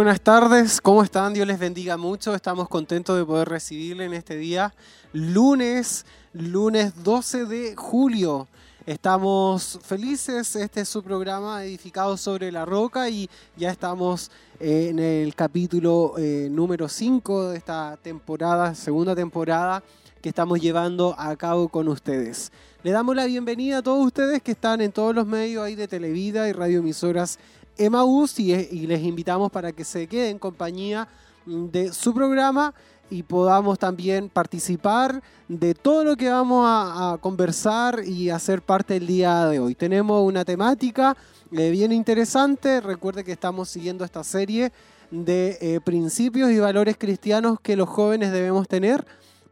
buenas tardes, ¿cómo están? Dios les bendiga mucho, estamos contentos de poder recibirle en este día, lunes, lunes 12 de julio. Estamos felices, este es su programa edificado sobre la roca y ya estamos eh, en el capítulo eh, número 5 de esta temporada, segunda temporada que estamos llevando a cabo con ustedes. Le damos la bienvenida a todos ustedes que están en todos los medios ahí de Televida y radioemisoras Emaús y, y les invitamos para que se queden en compañía de su programa y podamos también participar de todo lo que vamos a, conversar y hacer parte del día de hoy. Tenemos una temática eh, bien interesante. Recuerde que estamos siguiendo esta serie de eh, principios y valores cristianos que los jóvenes debemos tener.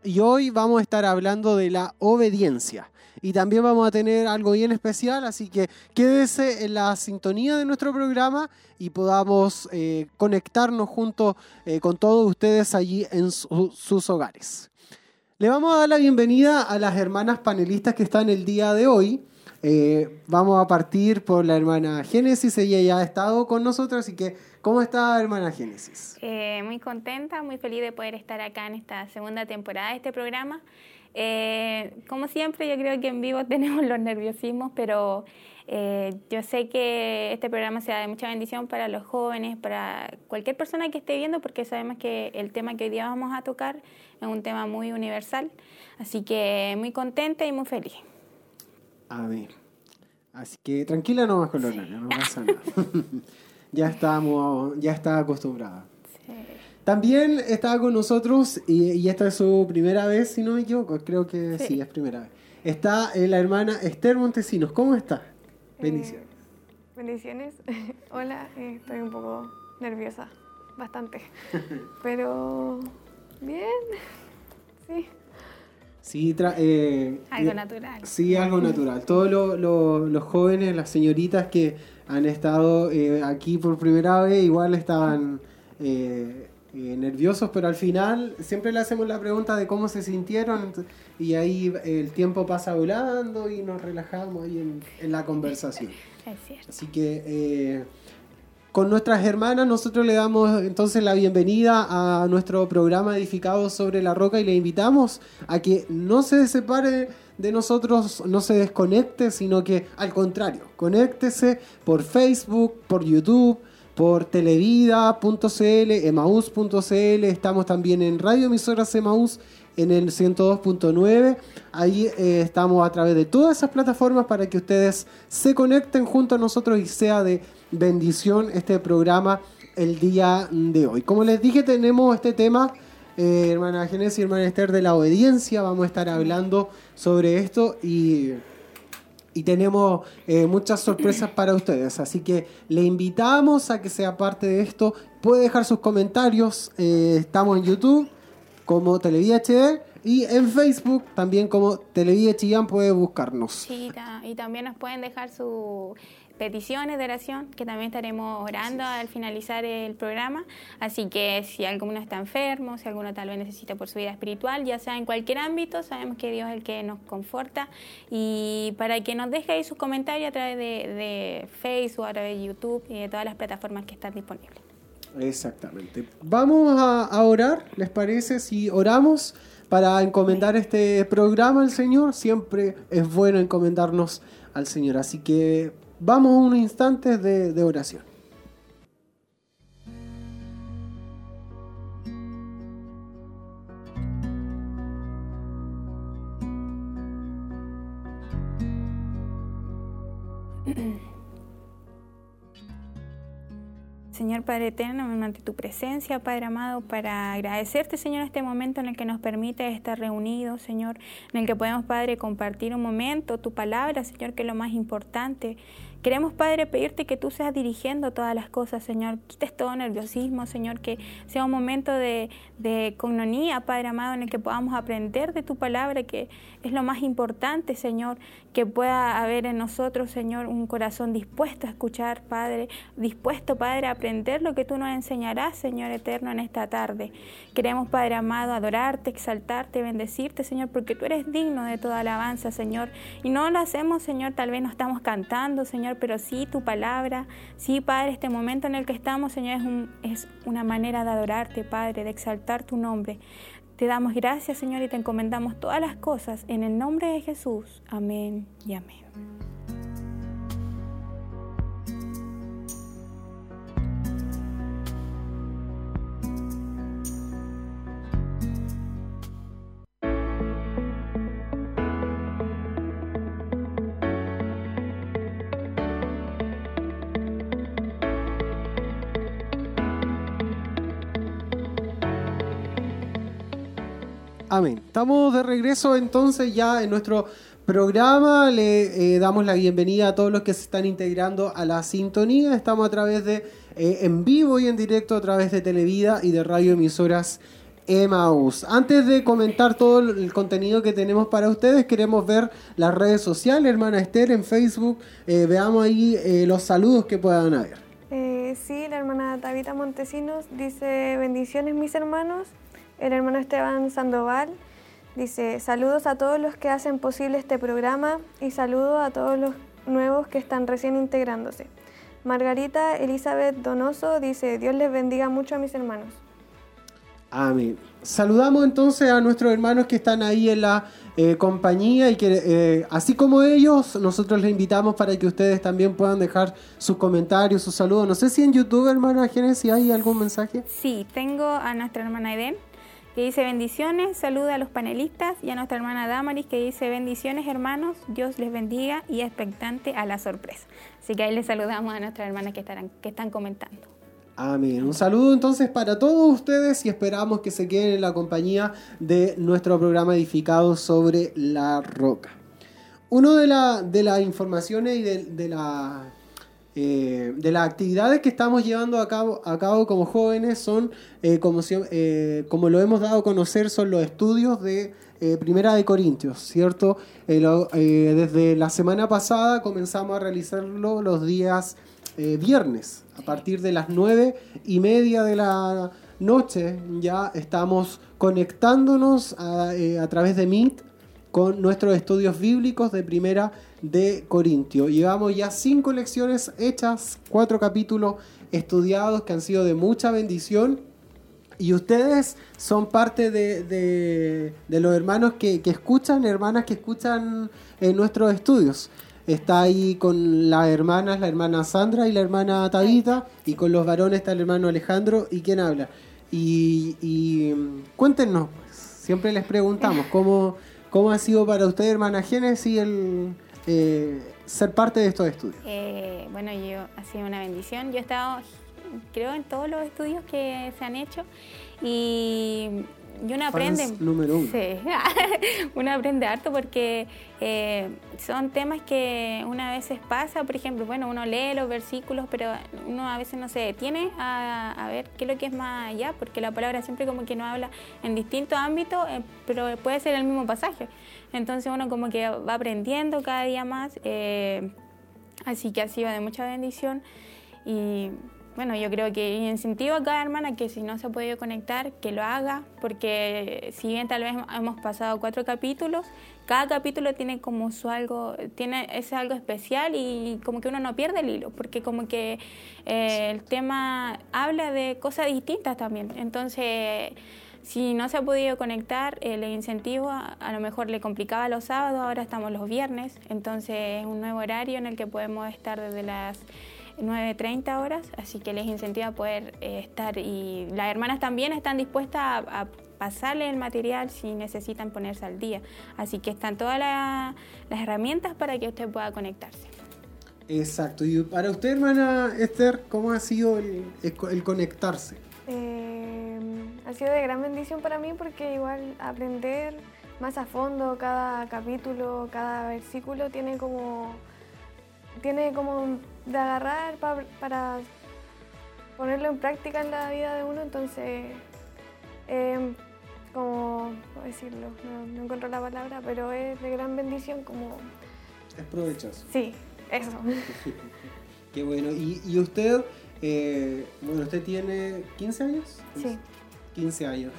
Y hoy vamos a estar hablando de la obediencia y también vamos a tener algo bien especial, así que quédese en la sintonía de nuestro programa y podamos eh, conectarnos junto eh, con todos ustedes allí en sus hogares. Le vamos a dar la bienvenida a las hermanas panelistas que están el día de hoy. Eh, vamos a partir por la hermana Génesis, ella ya ha estado con nosotros, así que ¿cómo está hermana Génesis? muy contenta, muy feliz de poder estar acá en esta segunda temporada de este programa. Eh, como siempre, yo creo que en vivo tenemos los nerviosismos, pero eh, yo sé que este programa sea de mucha bendición para los jóvenes, para cualquier persona que esté viendo, porque sabemos que el tema que hoy día vamos a tocar es un tema muy universal. Así que muy contenta y muy feliz. ver, Así que tranquila nomás con no pasa nada. ya estamos, ya está acostumbrada. También está con nosotros, y, esta es su primera vez, si no me equivoco, creo que sí, es primera vez. Está eh, la hermana Esther Montesinos. ¿Cómo está? Eh, bendiciones. bendiciones. Hola, eh, estoy un poco nerviosa, bastante. Pero bien, sí. Sí, algo natural. Sí, algo natural. Todos los jóvenes, las señoritas que han estado aquí por primera vez, igual estaban eh, nerviosos, pero al final siempre le hacemos la pregunta de cómo se sintieron y ahí el tiempo pasa volando y nos relajamos ahí en, la conversación. Así que eh, con nuestras hermanas nosotros le damos entonces la bienvenida a nuestro programa edificado sobre la roca y le invitamos a que no se separe de nosotros, no se desconecte, sino que al contrario, conéctese por Facebook, por YouTube por televida.cl, emaus.cl, estamos también en Radio Emisoras Emaus en el 102.9. Ahí eh, estamos a través de todas esas plataformas para que ustedes se conecten junto a nosotros y sea de bendición este programa el día de hoy. Como les dije, tenemos este tema, eh, hermana Genesis y hermana Esther, de la obediencia. Vamos a estar hablando sobre esto y y tenemos eh, muchas sorpresas para ustedes. Así que le invitamos a que sea parte de esto. Puede dejar sus comentarios. Eh, estamos en YouTube como Televida HD y en Facebook también como Televida Chillán puede buscarnos. Sí, y también nos pueden dejar su peticiones de oración, que también estaremos orando al finalizar el programa. Así que si alguno está enfermo, si alguno tal vez necesita por su vida espiritual, ya sea en cualquier ámbito, sabemos que Dios es el que nos conforta. Y para que nos deje ahí sus comentarios a través de, Facebook, a través de YouTube y de todas las plataformas que están disponibles. Exactamente. Vamos a, a orar, ¿les parece? Si oramos para encomendar este programa al Señor, siempre es bueno encomendarnos al Señor. Así que Vamos unos instantes de, de oración. Señor Padre Eterno, ante tu presencia, Padre amado, para agradecerte, Señor, este momento en el que nos permite estar reunidos, Señor, en el que podemos, Padre, compartir un momento, tu palabra, Señor, que es lo más importante. Queremos, Padre, pedirte que tú seas dirigiendo todas las cosas, Señor. Quites todo nerviosismo, Señor, que sea un momento de, de cononía, Padre amado, en el que podamos aprender de tu palabra, que es lo más importante, Señor, que pueda haber en nosotros, Señor, un corazón dispuesto a escuchar, Padre, dispuesto, Padre, a aprender lo que tú nos enseñarás, Señor eterno, en esta tarde. Queremos, Padre amado, adorarte, exaltarte, bendecirte, Señor, porque tú eres digno de toda alabanza, Señor. Y no lo hacemos, Señor, tal vez no estamos cantando, Señor pero sí tu palabra. Sí, Padre, este momento en el que estamos, Señor, es, es una manera de adorarte, Padre, de exaltar tu nombre. Te damos gracias, Señor, y te encomendamos todas las cosas en el nombre de Jesús. Amén y amén. Amén. Estamos de regreso entonces ya en nuestro programa. Le eh, damos la bienvenida a todos los que se están integrando a la sintonía. Estamos a través de eh, en vivo y en directo a través de Televida y de radio emisoras Emaús. Antes de comentar todo el contenido que tenemos para ustedes, queremos ver las redes sociales, hermana Esther, en Facebook. Eh, veamos ahí los saludos que puedan haber. sí, la hermana Tabita Montesinos dice bendiciones mis hermanos. El hermano Esteban Sandoval dice, saludos a todos los que hacen posible este programa y saludos a todos los nuevos que están recién integrándose. Margarita Elizabeth Donoso dice, Dios les bendiga mucho a mis hermanos. Amén. Saludamos entonces a nuestros hermanos que están ahí en la eh, compañía y que eh, así como ellos, nosotros les invitamos para que ustedes también puedan dejar sus comentarios, sus saludos. No sé si en YouTube, hermana Génesis, hay algún mensaje. Sí, tengo a nuestra hermana Eden que dice bendiciones, saluda a los panelistas y a nuestra hermana Damaris que dice bendiciones hermanos, Dios les bendiga y expectante a la sorpresa. Así que ahí les saludamos a nuestras hermanas que, estarán, que están comentando. Amén. Un saludo entonces para todos ustedes y esperamos que se queden en la compañía de nuestro programa edificado sobre la roca. Uno de, la, de las informaciones y de, de la eh, de las actividades que estamos llevando a cabo, como jóvenes son, eh, como, eh, como lo hemos dado a conocer, son los estudios de Primera de Corintios, ¿cierto? desde la semana pasada comenzamos a realizarlo los días viernes, a partir de las nueve y media de la noche ya estamos conectándonos a, a través de Meet con nuestros estudios bíblicos de Primera de Corintio. Llevamos ya cinco lecciones hechas, cuatro capítulos estudiados que han sido de mucha bendición. Y ustedes son parte de, los hermanos que, escuchan, hermanas que escuchan en nuestros estudios. Está ahí con las hermanas, la hermana Sandra y la hermana Tabita, y con los varones está el hermano Alejandro y quien habla. Y, cuéntenos, pues, siempre les preguntamos cómo, cómo ha sido para ustedes, hermana Génesis, el, eh, ser parte de estos estudios? Eh, bueno, yo ha sido una bendición. Yo he estado, creo, en todos los estudios que se han hecho y y uno aprende. número uno. Sí, uno aprende harto porque eh, son temas que una vez pasa, por ejemplo, bueno, uno lee los versículos, pero uno a veces no se detiene a, ver qué es lo que es más allá, porque la palabra siempre como que no habla en distintos ámbitos, eh, pero puede ser el mismo pasaje. Entonces uno como que va aprendiendo cada día más, eh, así que ha sido de mucha bendición y bueno, yo creo que incentivo a cada hermana que si no se ha podido conectar, que lo haga, porque si bien tal vez hemos pasado cuatro capítulos, cada capítulo tiene como su algo, tiene ese algo especial y como que uno no pierde el hilo, porque como que eh, el tema habla de cosas distintas también. Entonces, si no se ha podido conectar, el incentivo a, a, lo mejor le complicaba los sábados, ahora estamos los viernes, entonces es un nuevo horario en el que podemos estar desde las 9.30 horas, así que les incentiva a poder eh, estar y las hermanas también están dispuestas a, pasarle el material si necesitan ponerse al día, así que están todas las herramientas para que usted pueda conectarse. Exacto, y para usted hermana Esther, ¿cómo ha sido el, conectarse? Eh, ha sido de gran bendición para mí porque igual aprender más a fondo cada capítulo, cada versículo tiene como tiene como de agarrar para ponerlo en práctica en la vida de uno, entonces, eh, como, ¿cómo decirlo? No, encuentro la palabra, pero es de gran bendición como... Es provechoso. Sí, eso. Qué bueno. ¿Y, usted, eh, bueno, usted tiene 15 años? Sí. 15 años.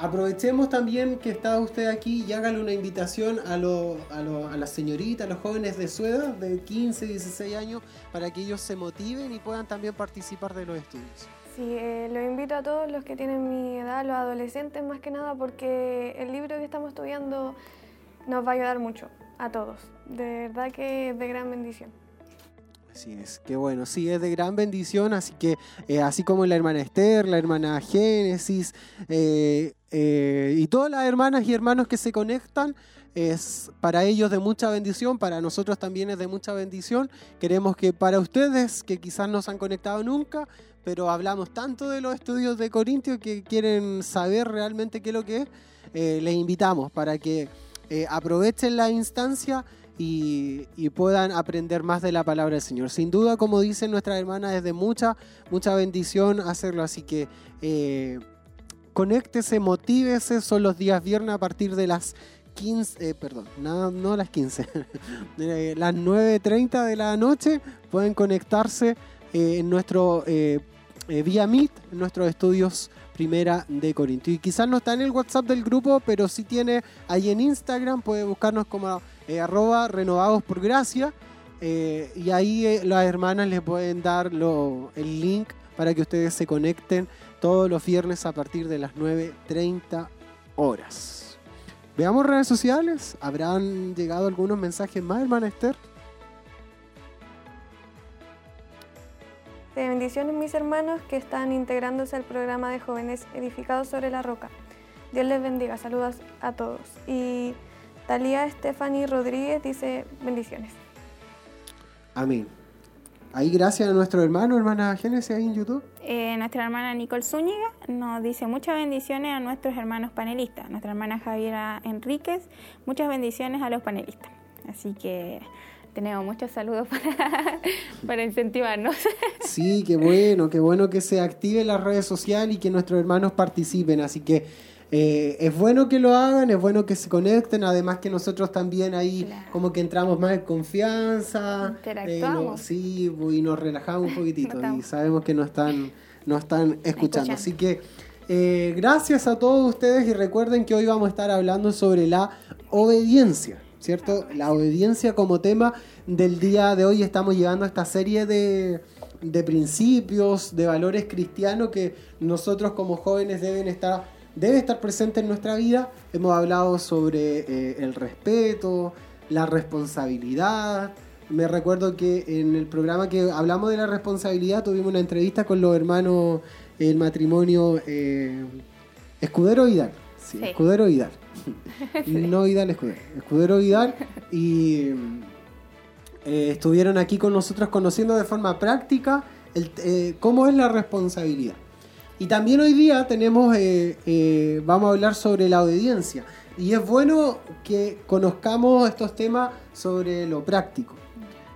Aprovechemos también que está usted aquí y hágale una invitación a, lo, a, a las señoritas, a los jóvenes de su edad, de 15, 16 años, para que ellos se motiven y puedan también participar de los estudios. Sí, eh, invito a todos los que tienen mi edad, los adolescentes más que nada, porque el libro que estamos estudiando nos va a ayudar mucho a todos. De verdad que es de gran bendición. Así es, qué bueno, sí, es de gran bendición, así que eh, así como la hermana Esther, la hermana Génesis eh, eh, y todas las hermanas y hermanos que se conectan, es para ellos de mucha bendición, para nosotros también es de mucha bendición. Queremos que para ustedes, que quizás no se han conectado nunca, pero hablamos tanto de los estudios de Corintio que quieren saber realmente qué es lo que es, les invitamos para que aprovechen la instancia y, puedan aprender más de la palabra del Señor. Sin duda, como dicen nuestras hermanas, es de mucha, mucha bendición hacerlo. Así que eh, conéctese, motívese. Son los días viernes a partir de las 15, eh, perdón, no, no las 15, eh, las 9.30 de la noche pueden conectarse eh, en nuestro vía Meet, en nuestros estudios Primera de Corinto. Y quizás no está en el WhatsApp del grupo, pero sí tiene ahí en Instagram, puede buscarnos como eh, arroba renovados por gracia. Eh, y ahí eh, las hermanas les pueden dar el link para que ustedes se conecten todos los viernes a partir de las 9.30 horas. Veamos redes sociales. ¿Habrán llegado algunos mensajes más, hermana Esther? De bendiciones mis hermanos que están integrándose al programa de jóvenes edificados sobre la roca. Dios les bendiga, saludos a todos. Talía Stephanie Rodríguez dice bendiciones. Amén. Ahí gracias a nuestro hermano, hermana Génesis, ahí en YouTube. Eh, nuestra hermana Nicole Zúñiga nos dice muchas bendiciones a nuestros hermanos panelistas. Nuestra hermana Javiera Enríquez, muchas bendiciones a los panelistas. Así que tenemos muchos saludos para, para incentivarnos. Sí, qué bueno, qué bueno que se active las redes sociales y que nuestros hermanos participen. Así que eh, es bueno que lo hagan, es bueno que se conecten, además que nosotros también ahí como que entramos más en confianza. Interactuamos. Eh, sí, y nos relajamos un poquitito y sabemos que nos están, nos están escuchando. Así que eh, gracias a todos ustedes y recuerden que hoy vamos a estar hablando sobre la obediencia, ¿cierto? La obediencia como tema del día de hoy. Estamos llevando esta serie de de principios, de valores cristianos que nosotros como jóvenes deben estar debe estar presente en nuestra vida. Hemos hablado sobre eh, el respeto, la responsabilidad. Me recuerdo que en el programa que hablamos de la responsabilidad tuvimos una entrevista con los hermanos, el matrimonio eh, Escudero Vidal. Sí, Escudero Vidal. No Vidal Escudero. Escudero Vidal. Y eh, estuvieron aquí con nosotros conociendo de forma práctica cómo es la responsabilidad. Y también hoy día tenemos, eh, eh, vamos a hablar sobre la obediencia. Y es bueno que conozcamos estos temas sobre lo práctico.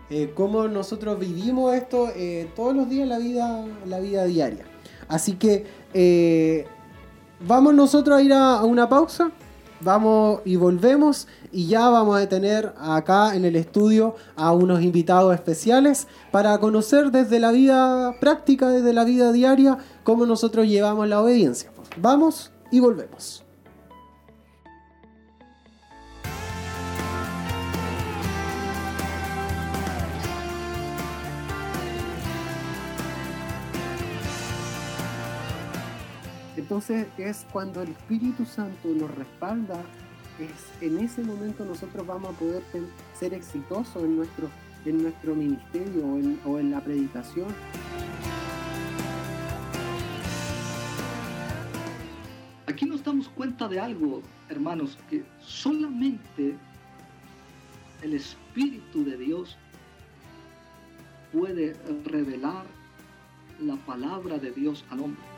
Eh, cómo nosotros vivimos esto todos los días en la vida, la vida diaria. Así que vamos nosotros a ir a una pausa vamos y volvemos y ya vamos a tener acá en el estudio a unos invitados especiales para conocer desde la vida práctica, desde la vida diaria, cómo nosotros llevamos la obediencia. Vamos y volvemos. Entonces es cuando el Espíritu Santo nos respalda, es en ese momento nosotros vamos a poder ser exitosos en nuestro, en nuestro ministerio o en, o en la predicación. Aquí nos damos cuenta de algo, hermanos, que solamente el Espíritu de Dios puede revelar la palabra de Dios al hombre.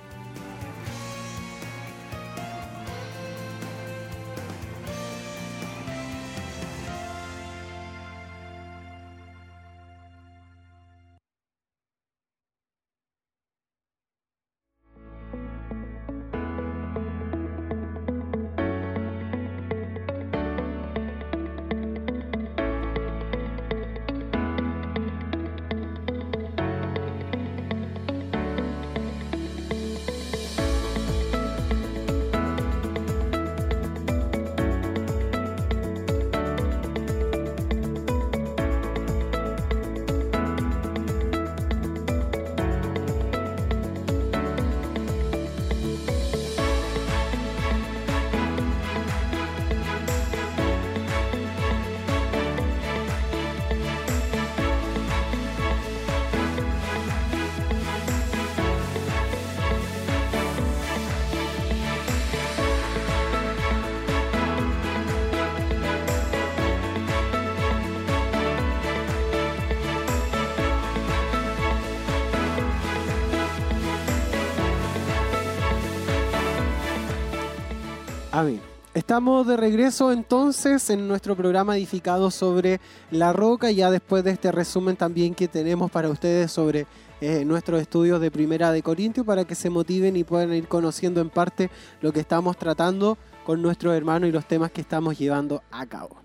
Amén. Estamos de regreso entonces en nuestro programa edificado sobre la roca, ya después de este resumen también que tenemos para ustedes sobre eh, nuestros estudios de Primera de Corintio, para que se motiven y puedan ir conociendo en parte lo que estamos tratando con nuestros hermanos y los temas que estamos llevando a cabo.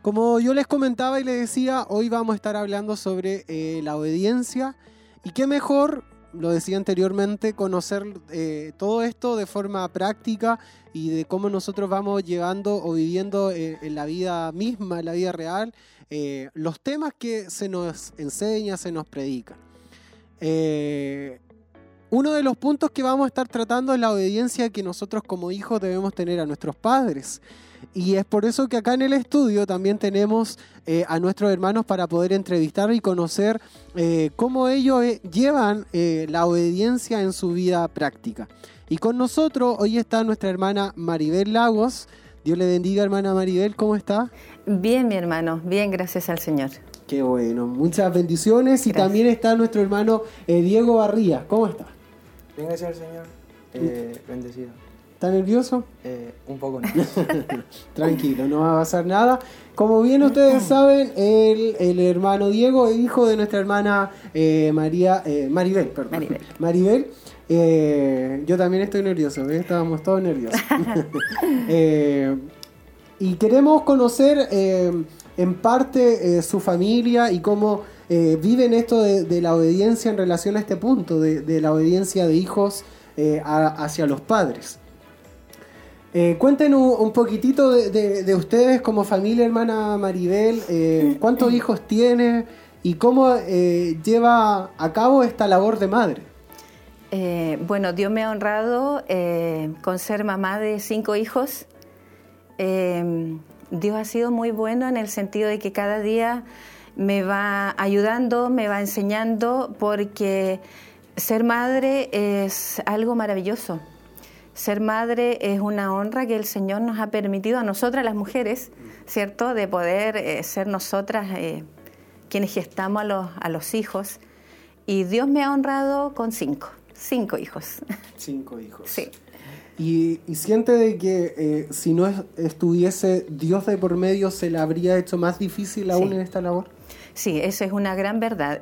Como yo les comentaba y les decía, hoy vamos a estar hablando sobre eh, la obediencia y qué mejor lo decía anteriormente, conocer eh, todo esto de forma práctica y de cómo nosotros vamos llevando o viviendo eh, en la vida misma, en la vida real, eh, los temas que se nos enseña, se nos predica. uno de los puntos que vamos a estar tratando es la obediencia que nosotros como hijos debemos tener a nuestros padres. Y es por eso que acá en el estudio también tenemos eh, a nuestros hermanos para poder entrevistar y conocer eh, cómo ellos eh, llevan la obediencia en su vida práctica. Y con nosotros hoy está nuestra hermana Maribel Lagos. Dios le bendiga, hermana Maribel, ¿cómo está? Bien, mi hermano, bien, gracias al Señor. Qué bueno, muchas bendiciones. Y también está nuestro hermano Diego Barría, ¿cómo está? Bien, gracias al Señor, bendecido. ¿Está nervioso? Eh, un poco Tranquilo, no va a pasar nada. Como bien ustedes saben, el, el hermano Diego es hijo de nuestra hermana eh, María, eh, Maribel, perdón. Maribel. yo también estoy nervioso, estábamos todos nerviosos. y queremos conocer en parte su familia y cómo viven esto de, la obediencia en relación a este punto, de, la obediencia de hijos hacia los padres. Eh, cuéntenos un poquitito de, ustedes como familia, hermana Maribel. Eh, ¿Cuántos hijos tiene y cómo eh, lleva a cabo esta labor de madre? bueno, Dios me ha honrado con ser mamá de cinco hijos. Dios ha sido muy bueno en el sentido de que cada día me va ayudando, me va enseñando, porque ser madre es algo maravilloso ser madre es una honra que el Señor nos ha permitido a nosotras las mujeres, ¿cierto? De poder eh, ser nosotras eh, quienes gestamos a los, a los hijos. Y Dios me ha honrado con cinco, cinco hijos. Cinco hijos. Sí. Y, siente de que eh, si no estuviese Dios de por medio, se le habría hecho más difícil aún en esta labor. Sí, esa es una gran verdad.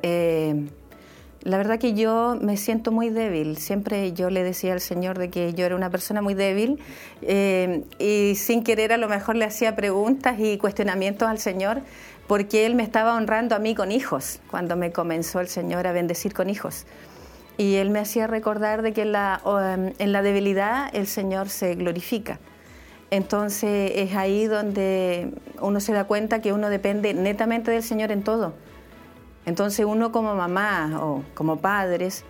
La verdad que yo me siento muy débil. Siempre yo le decía al Señor de que yo era una persona muy débil eh, y sin querer a lo mejor le hacía preguntas y cuestionamientos al Señor porque Él me estaba honrando a mí con hijos cuando me comenzó el Señor a bendecir con hijos. Y Él me hacía recordar de que en la, en la debilidad el Señor se glorifica. Entonces es ahí donde uno se da cuenta que uno depende netamente del Señor en todo entonces uno como mamá o como padres,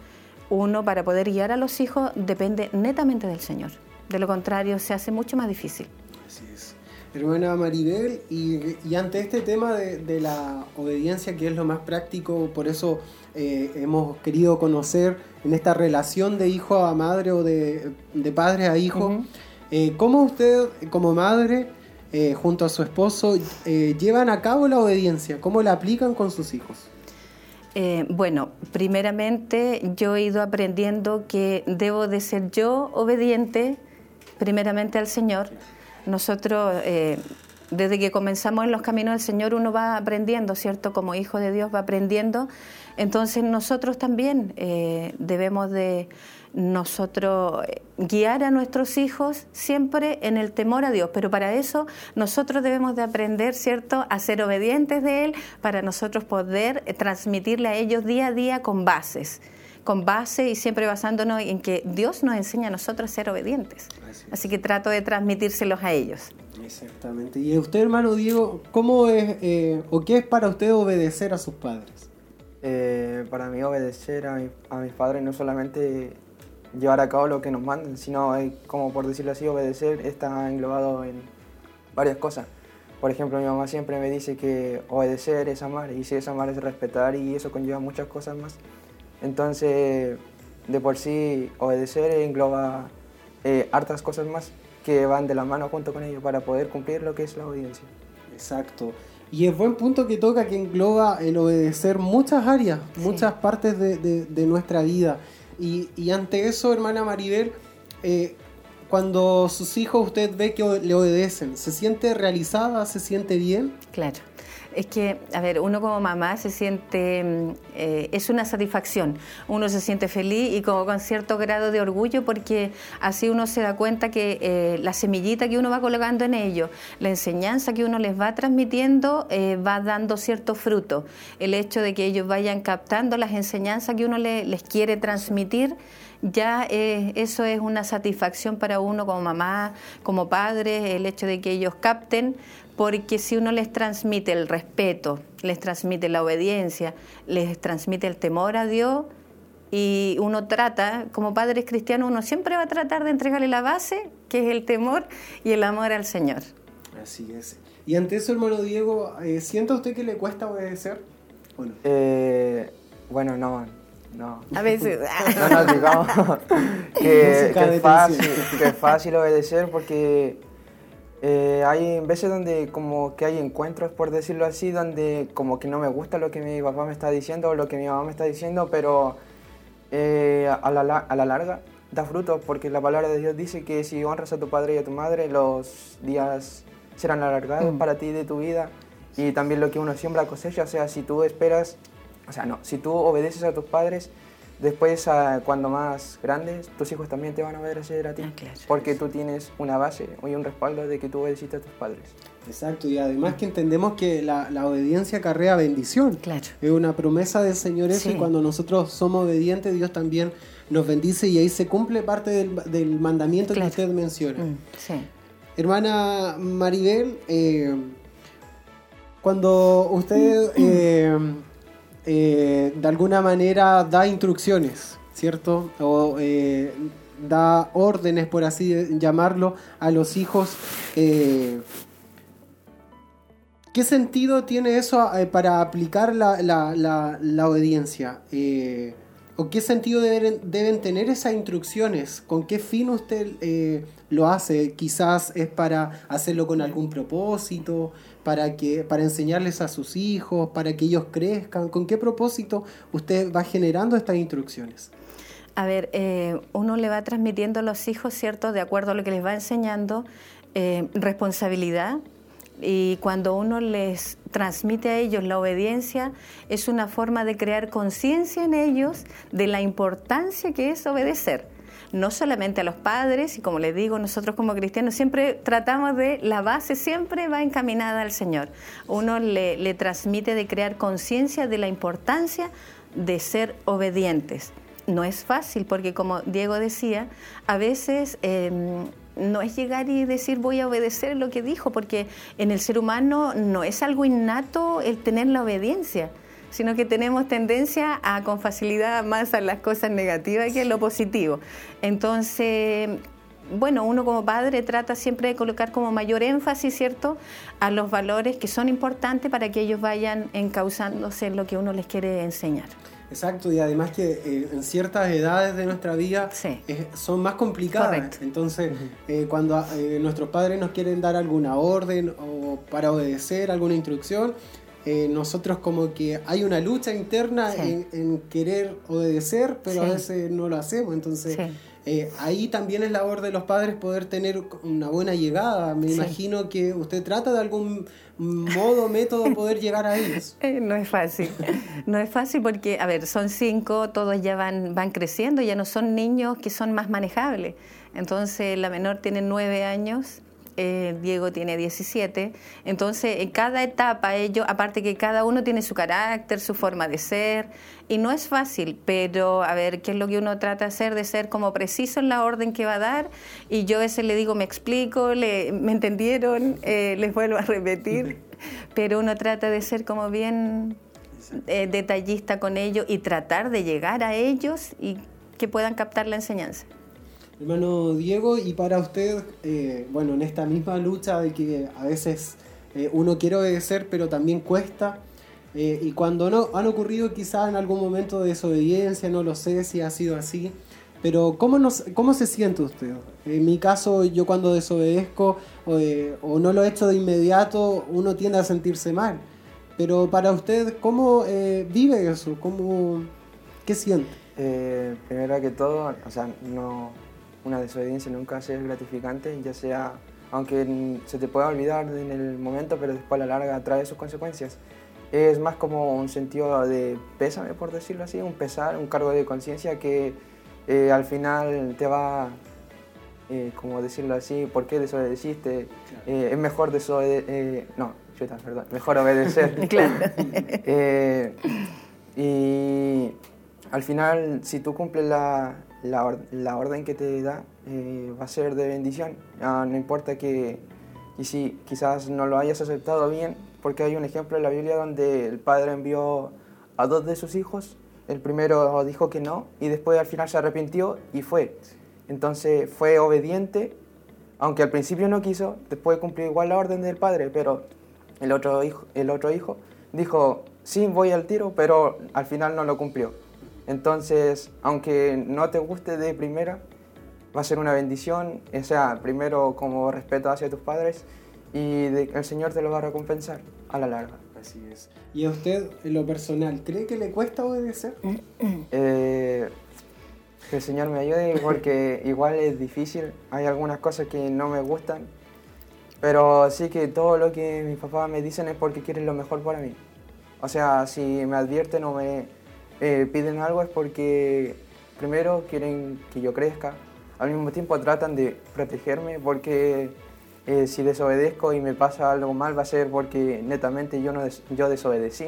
uno para poder guiar a los hijos depende netamente del Señor. De lo contrario, se hace mucho más difícil. Así es. Hermana Maribel, y, ante este tema de, la obediencia, que es lo más práctico, por eso eh, hemos querido conocer en esta relación de hijo a madre o de, padre a hijo, eh, ¿cómo usted como madre, eh, junto a su esposo, llevan a cabo la obediencia? ¿Cómo la aplican con sus hijos? Eh, bueno, primeramente yo he ido aprendiendo que debo de ser yo obediente primeramente al Señor. Nosotros, eh, desde que comenzamos en los caminos del Señor, uno va aprendiendo, ¿cierto? Como hijo de Dios va aprendiendo. Entonces nosotros también eh, debemos de nosotros eh, guiar a nuestros hijos siempre en el temor a Dios, pero para eso nosotros debemos de aprender, ¿cierto?, a ser obedientes de Él para nosotros poder eh, transmitirle a ellos día a día con bases con base y siempre basándonos en que Dios nos enseña a nosotros a ser obedientes. Así, que trato de transmitírselos a ellos. Exactamente. Y usted, hermano Diego, ¿cómo es eh, o qué es para usted obedecer a sus padres? para mí obedecer a, a mis padres no solamente llevar a cabo lo que nos mandan, sino como por decirlo así, obedecer está englobado en varias cosas. Por ejemplo, mi mamá siempre me dice que obedecer es amar y si es amar es respetar y eso conlleva muchas cosas más. Entonces, de por sí, obedecer engloba eh, hartas cosas más que van de la mano junto con ello para poder cumplir lo que es la obediencia. Exacto. Y es buen punto que toca que engloba el obedecer muchas áreas, muchas partes de, de, de nuestra vida. Y, ante eso, hermana Maribel, eh, cuando sus hijos usted ve que le obedecen, ¿se siente realizada? ¿Se siente bien? Claro. Es que, a ver, uno como mamá se siente, mm, eh, es una satisfacción, uno se siente feliz y con cierto grado de orgullo porque así uno se da cuenta que eh, la semillita que uno va colocando en ellos, la enseñanza que uno les va transmitiendo eh, va dando cierto fruto. El hecho de que ellos vayan captando las enseñanzas que uno les quiere transmitir, ya eso es una satisfacción para uno como mamá, como padre, el hecho de que ellos capten porque si uno les transmite el respeto, les transmite la obediencia, les transmite el temor a Dios, y uno trata, como padres cristianos, uno siempre va a tratar de entregarle la base, que es el temor y el amor al Señor. Así es. Y ante eso, hermano Diego, eh, ¿siente usted que le cuesta obedecer? Eh, bueno, no, no. A veces. no nos digamos que, es fácil, que es fácil obedecer porque eh, hay veces donde como que hay encuentros, por decirlo así, donde como que no me gusta lo que mi papá me está diciendo o lo que mi mamá me está diciendo, pero eh, a, la, a la larga da fruto porque la palabra de Dios dice que si honras a tu padre y a tu madre, los días serán alargados mm. para ti de tu vida y también lo que uno siembra cosecha, o sea, si tú esperas, o sea, no, si tú obedeces a tus padres, Después, cuando más grandes, tus hijos también te van a obedecer a ti. Ah, porque tú tienes una base y un respaldo de que tú obedeciste a tus padres. Exacto, y además que entendemos que la, obediencia carrea bendición. Claro. Es una promesa del Señor eso y cuando nosotros somos obedientes, Dios también nos bendice y ahí se cumple parte del, mandamiento que usted menciona. Mm, sí. Hermana Maribel, eh, cuando usted... Eh, eh, de alguna manera da instrucciones, ¿cierto? O eh, da órdenes, por así llamarlo, a los hijos. Eh, ¿Qué sentido tiene eso para aplicar la, obediencia? ¿O qué sentido deben, deben, tener esas instrucciones? ¿Con qué fin usted lo hace? Quizás es para hacerlo con algún propósito, para, que, para enseñarles a sus hijos, para que ellos crezcan? ¿Con qué propósito usted va generando estas instrucciones? A ver, eh, uno le va transmitiendo a los hijos, ¿cierto? De acuerdo a lo que les va enseñando, eh, responsabilidad. Y cuando uno les transmite a ellos la obediencia, es una forma de crear conciencia en ellos de la importancia que es obedecer no solamente a los padres, y como les digo, nosotros como cristianos siempre tratamos de, la base siempre va encaminada al Señor. Uno le, transmite de crear conciencia de la importancia de ser obedientes. No es fácil porque como Diego decía, a veces... Em, no es llegar y decir voy a obedecer lo que dijo, porque en el ser humano no es algo innato el tener la obediencia sino que tenemos tendencia a con facilidad más a las cosas negativas que a lo positivo. Entonces, bueno, uno como padre trata siempre de colocar como mayor énfasis, ¿cierto?, a los valores que son importantes para que ellos vayan encauzándose en lo que uno les quiere enseñar. Exacto, y además que eh, en ciertas edades de nuestra vida son más complicadas. Entonces, eh, cuando eh, nuestros padres nos quieren dar alguna orden o para obedecer alguna instrucción, eh, nosotros como que hay una lucha interna en, querer obedecer, pero a veces no lo hacemos. Entonces, eh, ahí también es labor de los padres poder tener una buena llegada. Me imagino que usted trata de algún modo, método poder llegar a ellos. Eh, no es fácil. No es fácil porque, a ver, son cinco, todos ya van, van creciendo, ya no son niños que son más manejables. Entonces, la menor tiene nueve años eh, Diego tiene 17, entonces en cada etapa ellos, aparte que cada uno tiene su carácter, su forma de ser, y no es fácil, pero a ver, ¿qué es lo que uno trata de hacer? De ser como preciso en la orden que va a dar, y yo a veces le digo, me explico, le, me entendieron, eh, les vuelvo a repetir, pero uno trata de ser como bien eh, detallista con ellos y tratar de llegar a ellos y que puedan captar la enseñanza. Hermano Diego, y para usted, eh, bueno, en esta misma lucha de que a veces eh, uno quiere obedecer, pero también cuesta, eh, y cuando no, han ocurrido quizás en algún momento de desobediencia, no lo sé si ha sido así, pero ¿cómo, nos, cómo se siente usted? En mi caso, yo cuando desobedezco o, no lo he hecho de inmediato, uno tiende a sentirse mal. Pero para usted, ¿cómo vive eso? ¿Cómo, ¿Qué siente? primero que todo, o sea, no, una desobediencia nunca ser gratificante, ya sea, aunque se te pueda olvidar en el momento, pero después a la larga trae sus consecuencias. Es más como un sentido de pésame, por decirlo así, un pesar, un cargo de conciencia que eh, al final te va, eh, como decirlo así, ¿por qué desobedeciste? Eh, es mejor desobedecer, no, perdón, mejor obedecer. claro. y al final, si tú cumples la, la, orden que te da, va a ser de bendición. Ah, no importa que, y si quizás no lo hayas aceptado bien, porque hay un ejemplo en la Biblia donde el padre envió a dos de sus hijos el primero dijo que no y después al final se arrepintió y fue. Entonces fue obediente, aunque al principio no quiso, después cumplió igual la orden del padre, pero el otro hijo, el otro hijo dijo, sí, voy al tiro, pero al final no lo cumplió. Entonces, aunque no te guste de primera, va a ser una bendición, o sea, primero como respeto hacia tus padres y el Señor te lo va a recompensar a la larga. Así es. ¿Y a usted, en lo personal, cree que le cuesta obedecer? Eh, que el Señor me ayude porque igual es difícil. Hay algunas cosas que no me gustan. Pero sí que todo lo que mis papás me dicen es porque quieren lo mejor para mí. O sea, si me advierten o me eh, piden algo es porque primero quieren que yo crezca. Al mismo tiempo tratan de protegerme porque eh, si desobedezco y me pasa algo mal va a ser porque netamente yo, no yo desobedecí.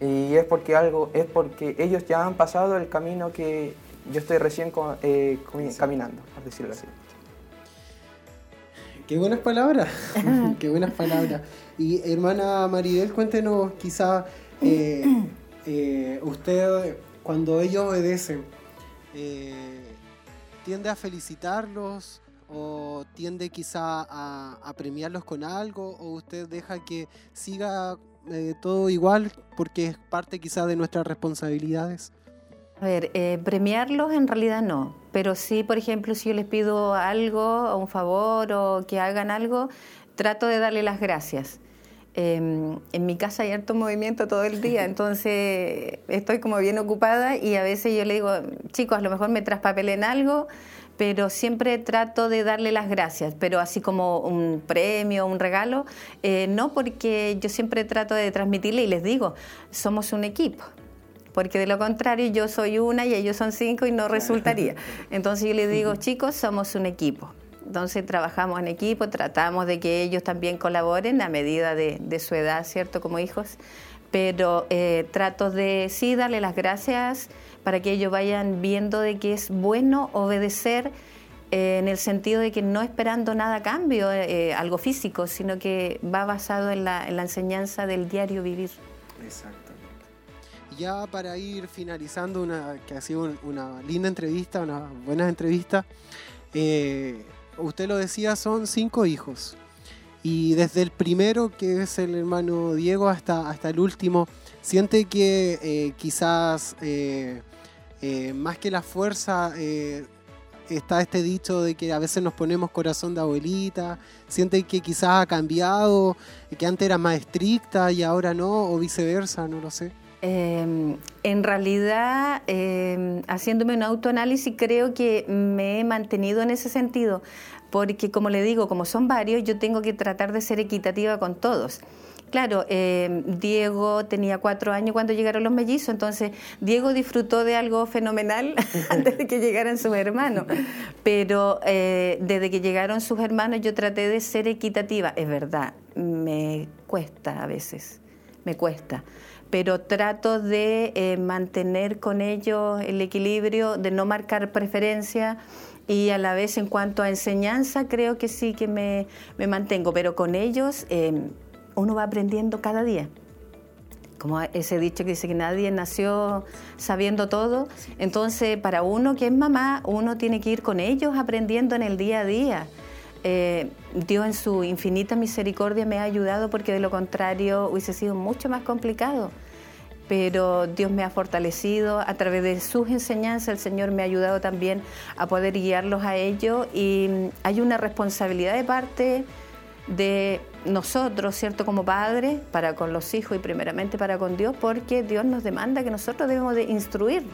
Y es porque, algo, es porque ellos ya han pasado el camino que yo estoy recién eh, caminando, por decirlo así. Qué buenas palabras, qué buenas palabras. Y hermana Maribel, cuéntenos quizá eh, usted cuando ellos obedecen, ¿tiende a felicitarlos? o tiende quizá a, premiarlos con algo o usted deja que siga eh, todo igual porque es parte quizá de nuestras responsabilidades? A ver, eh, premiarlos en realidad no, pero sí, por ejemplo, si yo les pido algo, un favor o que hagan algo, trato de darle las gracias. Em, en mi casa hay harto movimiento todo el día, entonces estoy como bien ocupada y a veces yo le digo, chicos, a lo mejor me traspapelen algo, pero siempre trato de darle las gracias, pero así como un premio, un regalo, eh, no porque yo siempre trato de transmitirle y les digo, somos un equipo porque de lo contrario yo soy una y ellos son cinco y no resultaría. Entonces yo les digo, chicos, somos un equipo. Entonces trabajamos en equipo, tratamos de que ellos también colaboren a medida de, su edad, ¿cierto? Como hijos. Pero eh, trato de sí darle las gracias para que ellos vayan viendo de que es bueno obedecer eh, en el sentido de que no esperando nada a cambio, eh, algo físico, sino que va basado en la, enseñanza del diario vivir. Exactamente. Ya para ir finalizando, una, que ha sido una linda entrevista, una buena entrevista, eh, usted lo decía, son cinco hijos. Y desde el primero, que es el hermano Diego, hasta, hasta el último, siente que quizás eh, más que la fuerza, eh, está este dicho de que a veces nos ponemos corazón de abuelita, siente que quizás ha cambiado, que antes era más estricta y ahora no, o viceversa, no lo sé. Em, en realidad, em, haciéndome un autoanálisis, creo que me he mantenido en ese sentido, porque como le digo, como son varios, yo tengo que tratar de ser equitativa con todos. Claro, eh, Diego tenía cuatro años cuando llegaron los mellizos, entonces Diego disfrutó de algo fenomenal antes de que llegaran sus hermanos. Pero eh, desde que llegaron sus hermanos yo traté de ser equitativa. Es verdad, me cuesta a veces, me cuesta. Pero trato de eh, mantener con ellos el equilibrio, de no marcar preferencia y a la vez en cuanto a enseñanza creo que sí que me, me mantengo, pero con ellos uno va aprendiendo cada día. Como ese dicho que dice que nadie nació sabiendo todo. Entonces, para uno que es mamá, uno tiene que ir con ellos aprendiendo en el día a día. Eh, Dios en su infinita misericordia me ha ayudado porque de lo contrario hubiese sido mucho más complicado. Pero Dios me ha fortalecido a través de sus enseñanzas, el Señor me ha ayudado también a poder guiarlos a ellos y hay una responsabilidad de parte de nosotros, ¿cierto? Como padres, para con los hijos y primeramente para con Dios, porque Dios nos demanda que nosotros debemos de instruir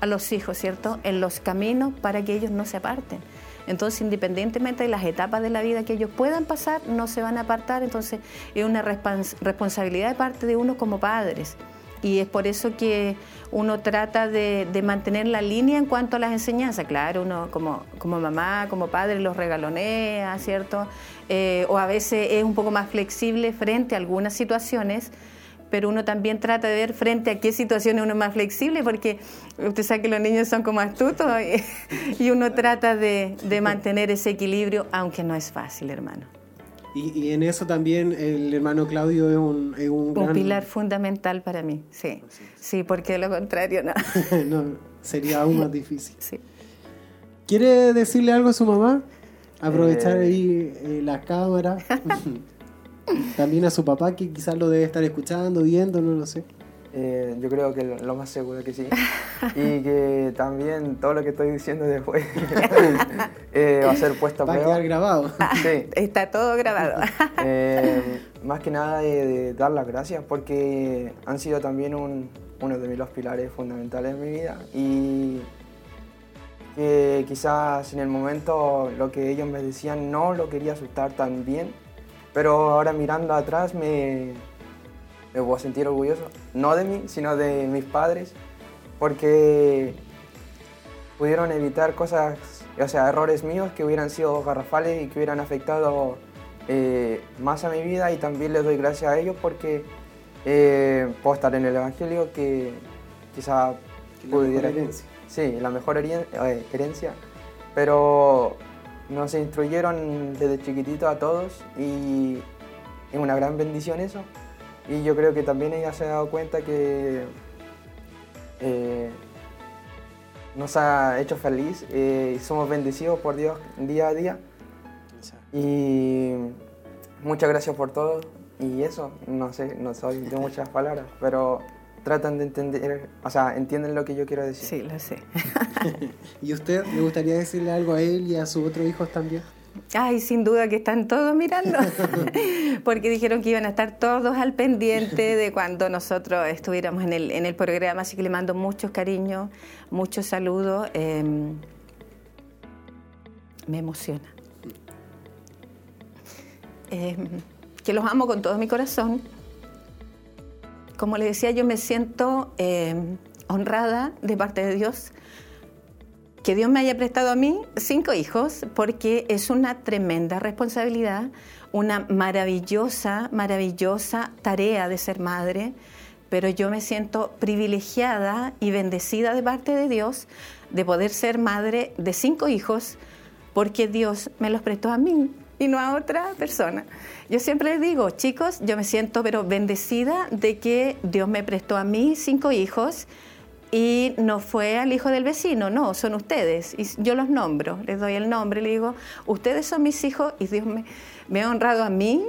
a los hijos, ¿cierto? En los caminos para que ellos no se aparten. Entonces, independientemente de las etapas de la vida que ellos puedan pasar, no se van a apartar. Entonces, es una responsabilidad de parte de uno como padres. Y es por eso que uno trata de, mantener la línea en cuanto a las enseñanzas. Claro, uno como, como mamá, como padre los regalonea, ¿cierto? Eh, o a veces es un poco más flexible frente a algunas situaciones, pero uno también trata de ver frente a qué situaciones uno es más flexible, porque usted sabe que los niños son como astutos y, uno trata de, de mantener ese equilibrio, aunque no es fácil, hermano. Y, en eso también el hermano Claudio es un, es un, un pilar fundamental para mí, sí. Sí, porque de lo contrario no. no sería aún más difícil. Sí. ¿Quiere decirle algo a su mamá? Aprovechar eh. ahí eh, la cámara. También a su papá que quizás lo debe estar escuchando, viendo, no lo sé. Eh, yo creo que lo más seguro que sí. y que también todo lo que estoy diciendo después eh, va a ser puesto a prueba. Va a quedar grabado. Sí. Está todo grabado. Eh, más que nada de, dar las gracias porque han sido también un, uno de mis pilares fundamentales en mi vida y que quizás en el momento lo que ellos me decían no lo quería asustar tan bien, pero ahora mirando atrás me, me voy a sentir orgulloso, no de mí, sino de mis padres, porque pudieron evitar cosas, o sea, errores míos que hubieran sido garrafales y que hubieran afectado eh, más a mi vida. Y también les doy gracias a ellos porque eh, puedo estar en el Evangelio que quizá pudiera... Herencia. Sí, la mejor eh, herencia, pero nos instruyeron desde chiquitito a todos y es una gran bendición eso. Y yo creo que también ella se ha dado cuenta que eh, nos ha hecho feliz eh, y somos bendecidos por Dios día a día. Y muchas gracias por todo. Y eso, no sé, no soy de muchas palabras, pero tratan de entender, o sea, entienden lo que yo quiero decir. Sí, lo sé. ¿Y usted le gustaría decirle algo a él y a sus otros hijos también? Ay, sin duda que están todos mirando, porque dijeron que iban a estar todos al pendiente de cuando nosotros estuviéramos en el, en el programa, así que le mando muchos cariños, muchos saludos. Em, me emociona. Em, que los amo con todo mi corazón. Como les decía, yo me siento em, honrada de parte de Dios que Dios me haya prestado a mí cinco hijos, porque es una tremenda responsabilidad, una maravillosa, maravillosa tarea de ser madre, pero yo me siento privilegiada y bendecida de parte de Dios de poder ser madre de cinco hijos, porque Dios me los prestó a mí y no a otra persona. Yo siempre les digo, chicos, yo me siento pero bendecida de que Dios me prestó a mí cinco hijos y no fue al hijo del vecino, no, son ustedes. Y yo los nombro, les doy el nombre, le digo, ustedes son mis hijos y Dios me, ha honrado a mí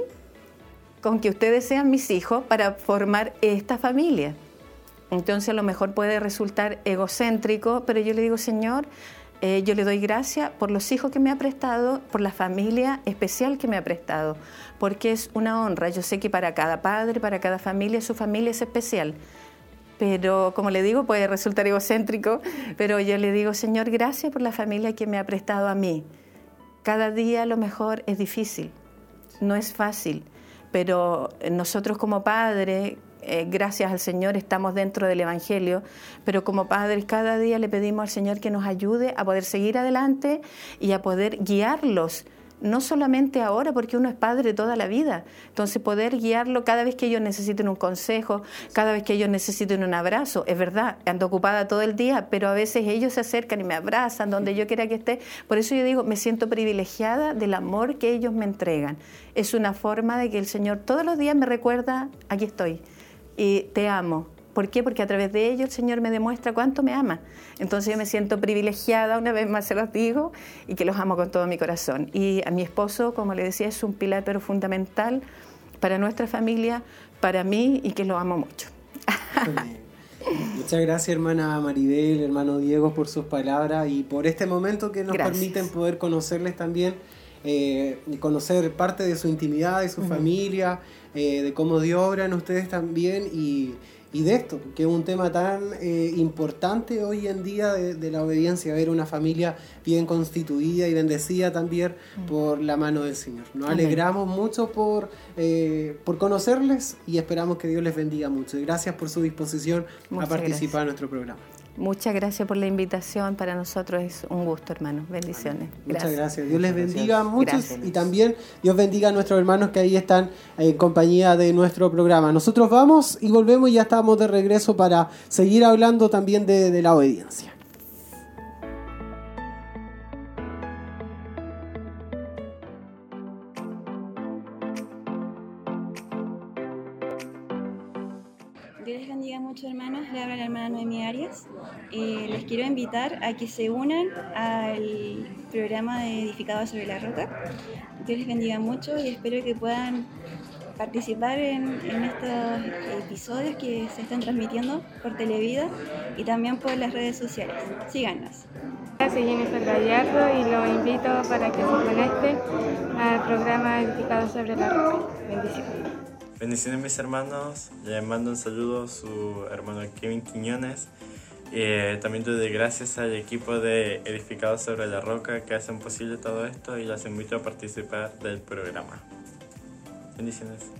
con que ustedes sean mis hijos para formar esta familia. Entonces a lo mejor puede resultar egocéntrico, pero yo le digo, Señor, eh, yo le doy gracias por los hijos que me ha prestado, por la familia especial que me ha prestado, porque es una honra. Yo sé que para cada padre, para cada familia, su familia es especial pero como le digo, puede resultar egocéntrico, pero yo le digo, Señor, gracias por la familia que me ha prestado a mí. Cada día a lo mejor es difícil, no es fácil, pero nosotros como padres, eh, gracias al Señor, estamos dentro del Evangelio, pero como padres cada día le pedimos al Señor que nos ayude a poder seguir adelante y a poder guiarlos no solamente ahora, porque uno es padre toda la vida. Entonces, poder guiarlo cada vez que ellos necesiten un consejo, cada vez que ellos necesiten un abrazo. Es verdad, ando ocupada todo el día, pero a veces ellos se acercan y me abrazan donde yo quiera que esté. Por eso yo digo, me siento privilegiada del amor que ellos me entregan. Es una forma de que el Señor todos los días me recuerda, aquí estoy, y te amo, ¿Por qué? Porque a través de ello el Señor me demuestra cuánto me ama. Entonces yo me siento privilegiada, una vez más se los digo, y que los amo con todo mi corazón. Y a mi esposo, como le decía, es un pilar pero fundamental para nuestra familia, para mí, y que lo amo mucho. Muchas gracias hermana Maribel, hermano Diego, por sus palabras y por este momento que nos permiten poder conocerles también, eh, conocer parte de su intimidad, de su familia, eh, de cómo Dios obra en ustedes también y y de esto, que es un tema tan eh, importante hoy en día de, la obediencia, ver una familia bien constituida y bendecida también mm. por la mano del Señor. Nos alegramos mucho por, eh, por conocerles y esperamos que Dios les bendiga mucho. Y gracias por su disposición a participar en nuestro programa. Muchas gracias por la invitación. Para nosotros es un gusto, hermano. Bendiciones. Muchas gracias. Dios les bendiga mucho y también Dios bendiga a nuestros hermanos que ahí están en compañía de nuestro programa. Nosotros vamos y volvemos y ya estamos de regreso para seguir hablando también de la obediencia. Eh, les quiero invitar a que se unan al programa de Edificados sobre la Roca. Dios les bendiga mucho y espero que puedan participar en, estos episodios que se están transmitiendo por Televida y también por las redes sociales. Síganos. Soy Jennifer Gallardo y lo invito para que se conecte al programa Edificados sobre la Roca. Bendiciones. Bendiciones mis hermanos, le mando un saludo a su hermano Kevin Quiñones. Eh, también doy gracias al equipo de Edificados sobre la Roca que hacen posible todo esto y los invito a participar del programa. Bendiciones.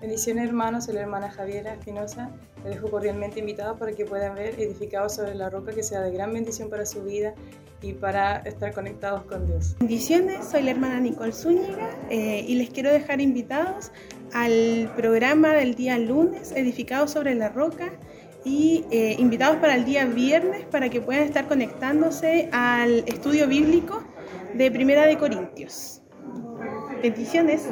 Bendiciones hermanos, soy la hermana Javiera Espinosa. Les dejo cordialmente invitado para que puedan ver Edificados sobre la Roca, que sea de gran bendición para su vida y para estar conectados con Dios. Bendiciones, soy la hermana Nicole Zúñiga eh, y les quiero dejar invitados al programa del día lunes, edificado sobre la roca, y eh, invitados para el día viernes para que puedan estar conectándose al estudio bíblico de Primera de Corintios. Bendiciones.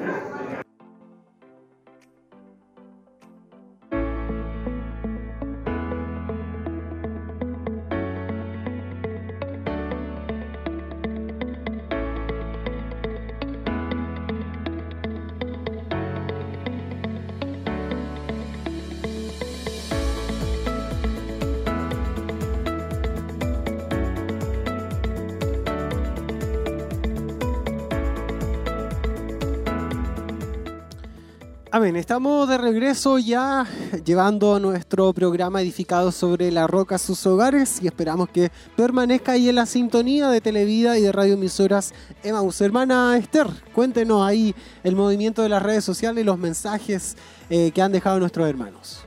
Amén. Estamos de regreso ya llevando nuestro programa edificado sobre la roca a sus hogares y esperamos que permanezca ahí en la sintonía de Televida y de radioemisoras Emaús. Hermana Esther, cuéntenos ahí el movimiento de las redes sociales y los mensajes eh, que han dejado nuestros hermanos.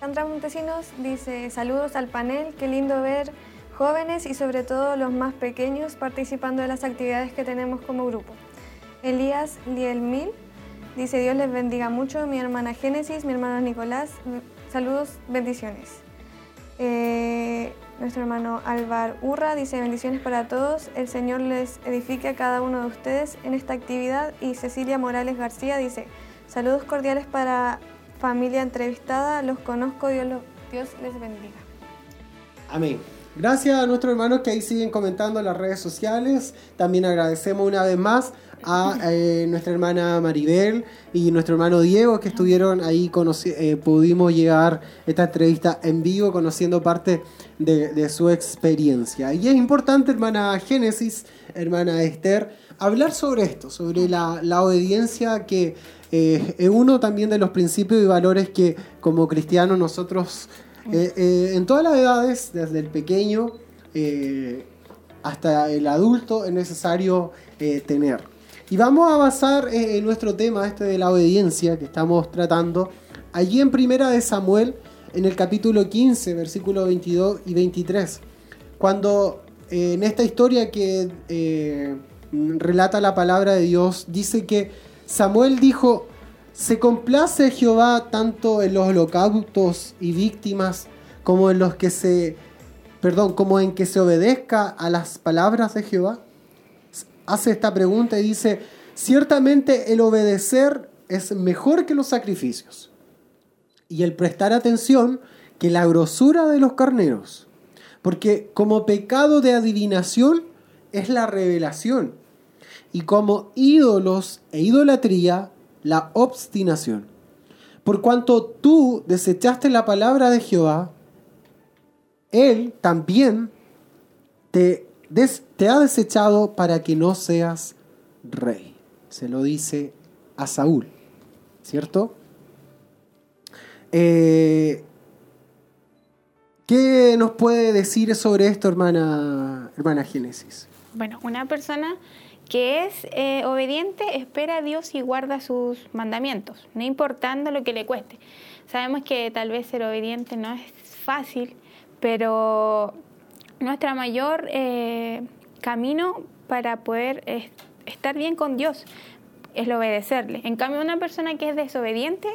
Sandra Montesinos dice, saludos al panel, qué lindo ver jóvenes y sobre todo los más pequeños participando de las actividades que tenemos como grupo. Elías Lielmil Dice Dios les bendiga mucho, mi hermana Génesis, mi hermano Nicolás, saludos, bendiciones. Eh, nuestro hermano Álvaro Urra dice bendiciones para todos, el Señor les edifique a cada uno de ustedes en esta actividad. Y Cecilia Morales García dice saludos cordiales para familia entrevistada, los conozco, Dios, Dios les bendiga. Amén. Gracias a nuestros hermanos que ahí siguen comentando en las redes sociales. También agradecemos una vez más a eh, nuestra hermana Maribel y nuestro hermano Diego que estuvieron ahí, eh, pudimos llegar esta entrevista en vivo conociendo parte de, su experiencia. Y es importante, hermana Génesis, hermana Esther, hablar sobre esto, sobre la, obediencia que eh, es uno también de los principios y valores que como cristianos nosotros en todas las edades, desde el pequeño hasta el adulto, es necesario tener. Y vamos a basar eh, nuestro tema este de la obediencia que estamos tratando allí en Primera de Samuel, en el capítulo 15, versículos 22 y 23. Cuando eh, en esta historia que eh, relata la palabra de Dios, dice que Samuel dijo, se complace Jehová tanto en los holocaustos y víctimas como en los que se, perdón, como en que se obedezca a las palabras de Jehová hace esta pregunta y dice, ciertamente el obedecer es mejor que los sacrificios y el prestar atención que la grosura de los carneros, porque como pecado de adivinación es la revelación y como ídolos e idolatría la obstinación. Por cuanto tú desechaste la palabra de Jehová, Él también te te ha desechado para que no seas rey. Se lo dice a Saúl, ¿cierto? Eh, ¿Qué nos puede decir sobre esto, hermana, hermana Génesis? Bueno, una persona que es eh, obediente espera a Dios y guarda sus mandamientos, no importando lo que le cueste. Sabemos que tal vez ser obediente no es fácil, pero nuestra mayor eh, camino para poder estar bien con Dios es obedecerle. En cambio, una persona que es desobediente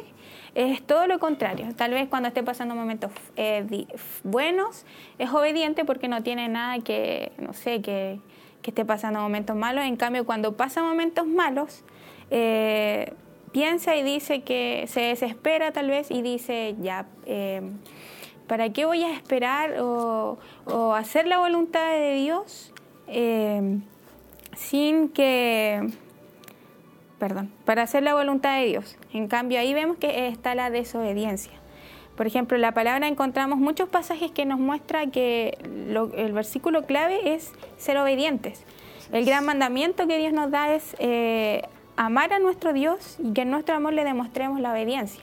es todo lo contrario. Tal vez cuando esté pasando momentos eh, buenos es obediente porque no tiene nada que, no sé, que, esté pasando momentos malos. En cambio, cuando pasa momentos malos, eh, piensa y dice que se desespera tal vez y dice, ya, eh, ¿para qué voy a esperar o, hacer la voluntad de Dios sin que perdón, para hacer la voluntad de Dios. En cambio, ahí vemos que está la desobediencia. Por ejemplo, la palabra encontramos muchos pasajes que nos muestra que el versículo clave es ser obedientes. El gran mandamiento que Dios nos da es eh, amar a nuestro Dios y que en nuestro amor le demostremos la obediencia.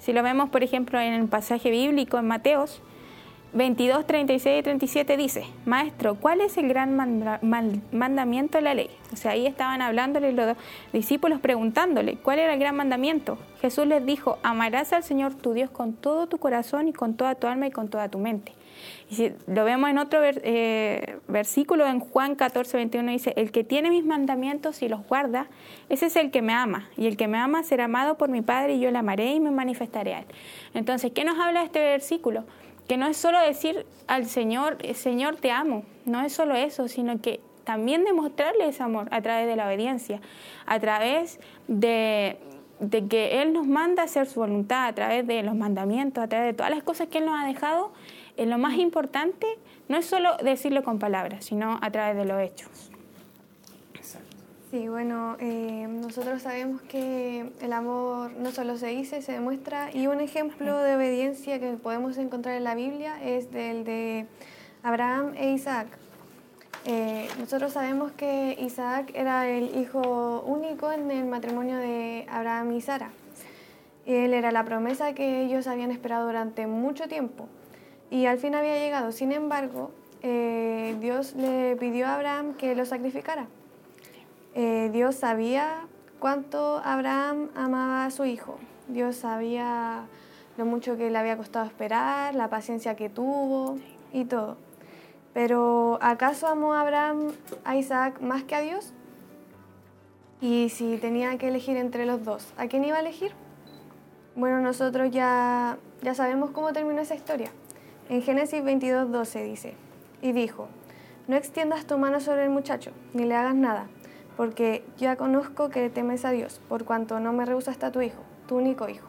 Si lo vemos, por ejemplo, en el pasaje bíblico en Mateos, 22, 36 y 37 dice, Maestro, ¿cuál es el gran mandamiento de la ley? O sea, ahí estaban hablándole los discípulos preguntándole, ¿cuál era el gran mandamiento? Jesús les dijo, amarás al Señor tu Dios con todo tu corazón y con toda tu alma y con toda tu mente. Y si lo vemos en otro eh, versículo, en Juan 14, 21, dice, el que tiene mis mandamientos y los guarda, ese es el que me ama. Y el que me ama será amado por mi Padre y yo le amaré y me manifestaré a él. Entonces, ¿qué nos habla este versículo? Que no es solo decir al Señor, Señor te amo, no es solo eso, sino que también demostrarle ese amor a través de la obediencia, a través de, que Él nos manda a hacer su voluntad, a través de los mandamientos, a través de todas las cosas que Él nos ha dejado, lo más importante no es solo decirlo con palabras, sino a través de los hechos. Sí, bueno, eh, nosotros sabemos que el amor no solo se dice, se demuestra y un ejemplo de obediencia que podemos encontrar en la Biblia es del de Abraham e Isaac. Eh, nosotros sabemos que Isaac era el hijo único en el matrimonio de Abraham y Sara. Él era la promesa que ellos habían esperado durante mucho tiempo y al fin había llegado. Sin embargo, eh, Dios le pidió a Abraham que lo sacrificara. Eh, Dios sabía cuánto Abraham amaba a su hijo. Dios sabía lo mucho que le había costado esperar, la paciencia que tuvo y todo. Pero ¿acaso amó Abraham a Isaac más que a Dios? Y si tenía que elegir entre los dos, ¿a quién iba a elegir? Bueno, nosotros ya, ya sabemos cómo terminó esa historia. En Génesis 22, 12 dice, y dijo, no extiendas tu mano sobre el muchacho, ni le hagas nada, porque ya conozco que temes a Dios, por cuanto no me rehusaste a tu hijo, tu único hijo.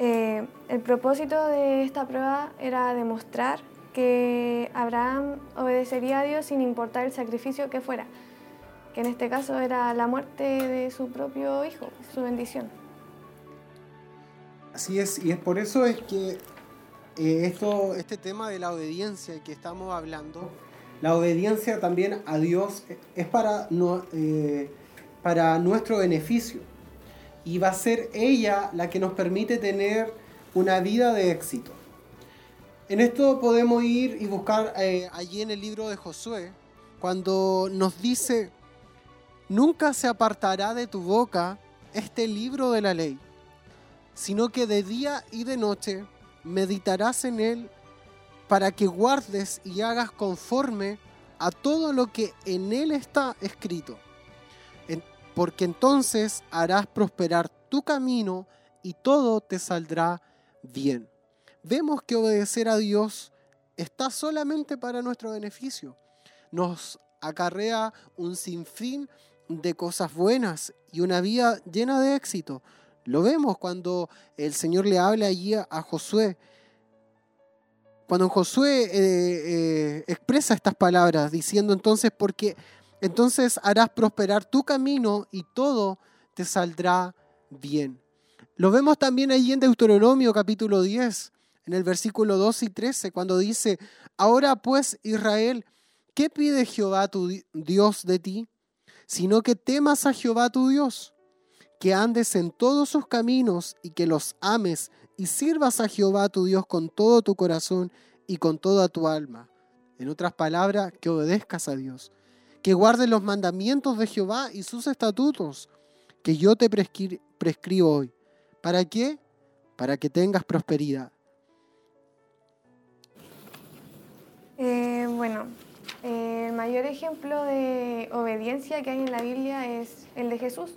Eh, el propósito de esta prueba era demostrar que Abraham obedecería a Dios sin importar el sacrificio que fuera, que en este caso era la muerte de su propio hijo, su bendición. Así es, y es por eso es que eh, esto, este tema de la obediencia que estamos hablando la obediencia también a Dios es para, eh, para nuestro beneficio. Y va a ser ella la que nos permite tener una vida de éxito. En esto podemos ir y buscar eh, allí en el libro de Josué, cuando nos dice, nunca se apartará de tu boca este libro de la ley, sino que de día y de noche meditarás en él para que guardes y hagas conforme a todo lo que en él está escrito. Porque entonces harás prosperar tu camino y todo te saldrá bien. Vemos que obedecer a Dios está solamente para nuestro beneficio. Nos acarrea un sinfín de cosas buenas y una vida llena de éxito. Lo vemos cuando el Señor le habla allí a Josué cuando Josué eh, eh, expresa estas palabras diciendo entonces, porque entonces harás prosperar tu camino y todo te saldrá bien. Lo vemos también allí en Deuteronomio capítulo 10, en el versículo 12 y 13, cuando dice, ahora pues Israel, ¿qué pide Jehová tu Dios de ti? Sino que temas a Jehová tu Dios, que andes en todos sus caminos y que los ames y sirvas a Jehová tu Dios con todo tu corazón y con toda tu alma. En otras palabras, que obedezcas a Dios, que guardes los mandamientos de Jehová y sus estatutos, que yo te prescribo hoy. ¿Para qué? Para que tengas prosperidad. Eh, bueno, el mayor ejemplo de obediencia que hay en la Biblia es el de Jesús.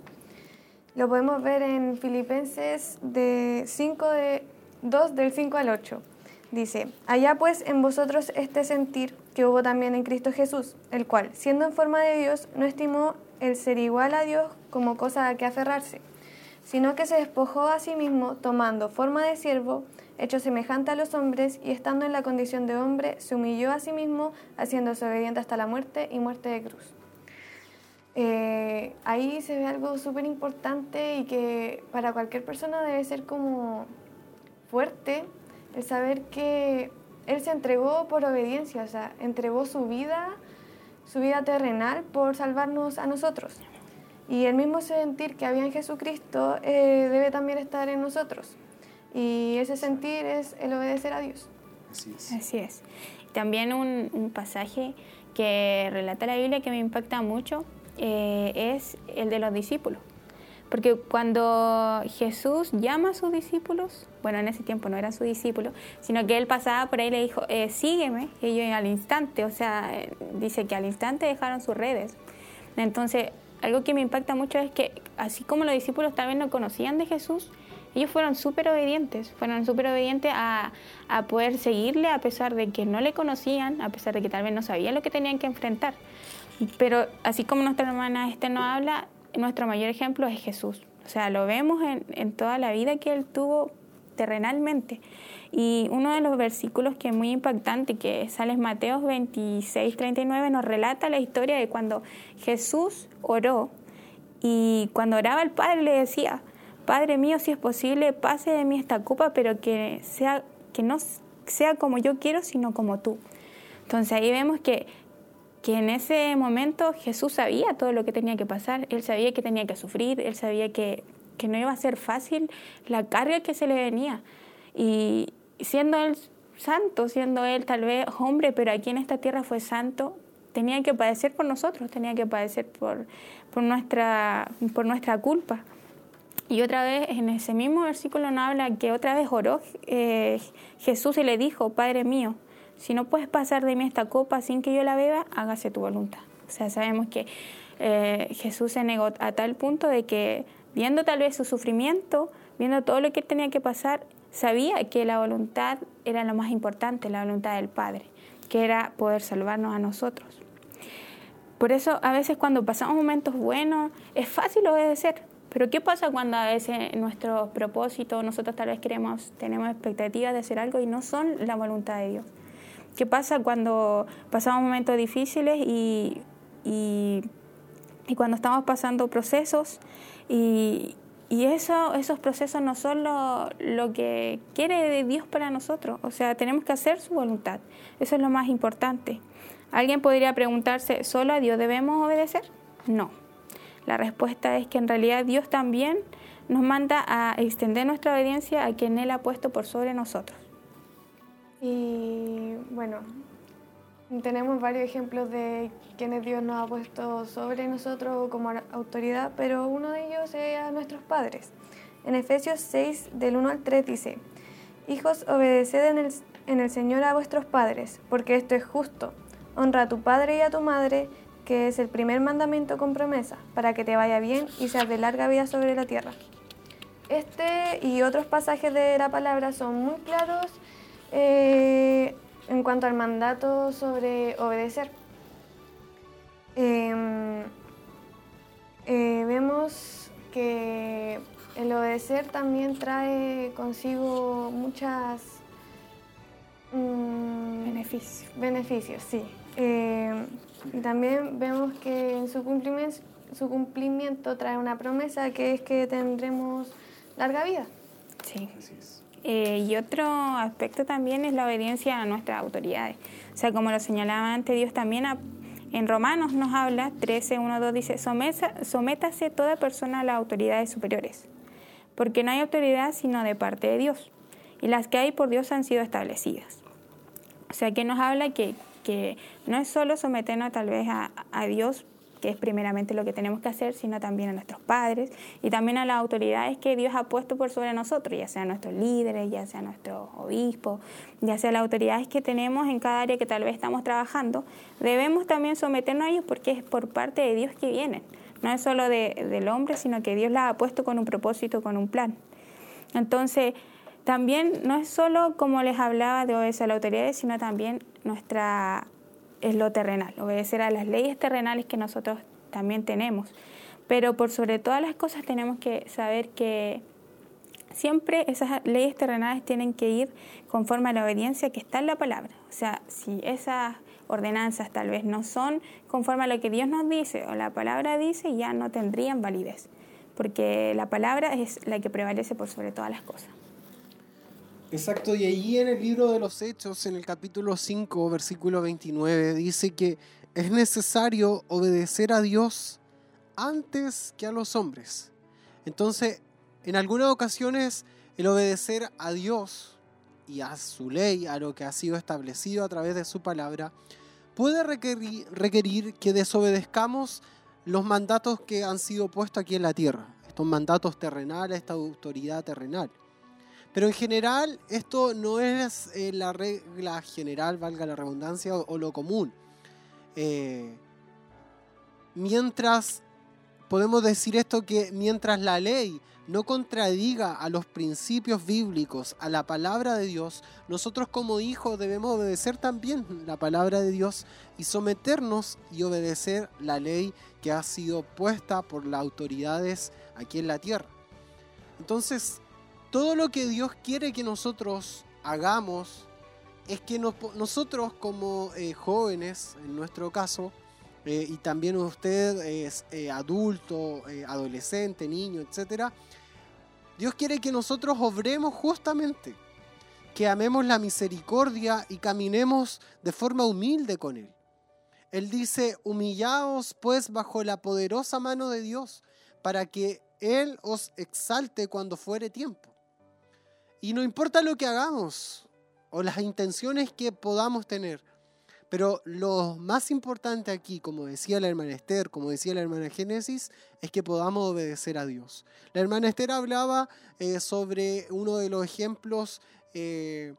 Lo podemos ver en Filipenses de 5 de 2 del 5 al 8. Dice, allá pues en vosotros este sentir que hubo también en Cristo Jesús, el cual, siendo en forma de Dios, no estimó el ser igual a Dios como cosa a que aferrarse, sino que se despojó a sí mismo, tomando forma de siervo, hecho semejante a los hombres, y estando en la condición de hombre, se humilló a sí mismo, haciéndose obediente hasta la muerte y muerte de cruz. Eh, ahí se ve algo súper importante y que para cualquier persona debe ser como fuerte el saber que Él se entregó por obediencia, o sea, entregó su vida, su vida terrenal por salvarnos a nosotros. Y el mismo sentir que había en Jesucristo eh, debe también estar en nosotros. Y ese sentir es el obedecer a Dios. Así es. Así es. También un, un pasaje que relata la Biblia que me impacta mucho eh, es el de los discípulos. Porque cuando Jesús llama a sus discípulos, bueno, en ese tiempo no eran sus discípulos, sino que él pasaba por ahí y le dijo, eh, sígueme, ellos al instante, o sea, eh, dice que al instante dejaron sus redes. Entonces, algo que me impacta mucho es que así como los discípulos también no conocían de Jesús, ellos fueron súper obedientes, fueron súper obedientes a, a, poder seguirle a pesar de que no le conocían, a pesar de que tal vez no sabían lo que tenían que enfrentar. Pero así como nuestra hermana este nos habla, nuestro mayor ejemplo es Jesús. O sea, lo vemos en, en toda la vida que él tuvo terrenalmente. Y uno de los versículos que es muy impactante, que sale en Mateo 26, 39, nos relata la historia de cuando Jesús oró y cuando oraba el Padre le decía, Padre mío, si es posible, pase de mí esta copa, pero que, sea, que no sea como yo quiero, sino como tú. Entonces ahí vemos que que en ese momento Jesús sabía todo lo que tenía que pasar, él sabía que tenía que sufrir, él sabía que, que no iba a ser fácil la carga que se le venía. Y siendo él santo, siendo él tal vez hombre, pero aquí en esta tierra fue santo, tenía que padecer por nosotros, tenía que padecer por, por, nuestra, por nuestra culpa. Y otra vez, en ese mismo versículo nos habla que otra vez oró eh, Jesús y le dijo, Padre mío, si no puedes pasar de mí esta copa sin que yo la beba, hágase tu voluntad. O sea, sabemos que eh, Jesús se negó a tal punto de que, viendo tal vez su sufrimiento, viendo todo lo que tenía que pasar, sabía que la voluntad era lo más importante, la voluntad del Padre, que era poder salvarnos a nosotros. Por eso a veces cuando pasamos momentos buenos es fácil obedecer, pero ¿qué pasa cuando a veces nuestros propósitos, nosotros tal vez queremos, tenemos expectativas de hacer algo y no son la voluntad de Dios? ¿Qué pasa cuando pasamos momentos difíciles y, y, cuando estamos pasando procesos y, y eso, esos procesos no son lo, lo, que quiere Dios para nosotros. O sea, tenemos que hacer su voluntad. Eso es lo más importante. Alguien podría preguntarse, ¿solo a Dios debemos obedecer? No. La respuesta es que en realidad Dios también nos manda a extender nuestra obediencia a quien Él ha puesto por sobre nosotros. Y bueno, tenemos varios ejemplos de quienes Dios nos ha puesto sobre nosotros como autoridad, pero uno de ellos es a nuestros padres. En Efesios 6, del 1 al 3 dice, Hijos, obedeced en el, en el Señor a vuestros padres, porque esto es justo. Honra a tu padre y a tu madre, que es el primer mandamiento con promesa, para que te vaya bien y seas de larga vida sobre la tierra. Este y otros pasajes de la palabra son muy claros eh, en cuanto al mandato sobre obedecer, em, eh, vemos que el obedecer también trae consigo muchas mm, beneficios. Beneficios, sí. Em, y también vemos que en su cumplimiento, su cumplimiento trae una promesa que es que tendremos larga vida. Sí. Eh, y otro aspecto también es la obediencia a nuestras autoridades. O sea, como lo señalaba antes, Dios también en Romanos nos habla, 13, 1, 2, dice, sométase toda persona a las autoridades superiores, porque no hay autoridad sino de parte de Dios. y las que hay por Dios han sido establecidas. O sea, que nos habla que, que no es solo someternos tal vez a, a Dios que es primeramente lo que tenemos que hacer, sino también a nuestros padres y también a las autoridades que Dios ha puesto por sobre nosotros, ya sean nuestros líderes, ya sea nuestros obispos, ya sea las autoridades que tenemos en cada área que tal vez estamos trabajando, debemos también someternos a ellos porque es por parte de Dios que vienen. No es solo del hombre, sino que Dios las ha puesto con un propósito, con un plan. Entonces, también no es solo como les hablaba de obedecer a sino también nuestra es lo terrenal, obedecer a las leyes terrenales que nosotros también tenemos. Pero por sobre todas las cosas tenemos que saber que siempre esas leyes terrenales tienen que ir conforme a la obediencia que está en la palabra. O sea, si esas ordenanzas tal vez no son conforme a lo que Dios nos dice o la palabra dice, ya no tendrían validez, porque la palabra es la que prevalece por sobre todas las cosas. Exacto, y ahí en el libro de los Hechos, en el capítulo 5, versículo 29, dice que es necesario obedecer a Dios antes que a los hombres. Entonces, en algunas ocasiones, el obedecer a Dios y a su ley, a lo que ha sido establecido a través de su palabra, puede requerir, requerir que desobedezcamos los mandatos que han sido puestos aquí en la tierra, estos mandatos terrenales, esta autoridad terrenal. Pero en general esto no es eh, la regla general, valga la redundancia, o, lo común. Eh, mientras, podemos decir esto que mientras la ley no contradiga a los principios bíblicos, a la palabra de Dios, nosotros como hijos debemos obedecer también la palabra de Dios y someternos y obedecer la ley que ha sido puesta por las autoridades aquí en la tierra. Entonces, todo lo que Dios quiere que nosotros hagamos es que nosotros como eh, jóvenes, en nuestro caso, eh, y también usted es eh, adulto, adolescente, niño, etc., Dios quiere que nosotros obremos justamente, que amemos la misericordia y caminemos de forma humilde con Él. Él dice, humillaos pues bajo la poderosa mano de Dios, para que Él os exalte cuando fuere tiempo. Y no importa lo que hagamos o las intenciones que podamos tener, pero lo más importante aquí, como decía la hermana Esther, como decía la hermana Génesis, es que podamos obedecer a Dios. La hermana Esther hablaba eh, sobre uno de los ejemplos, eh,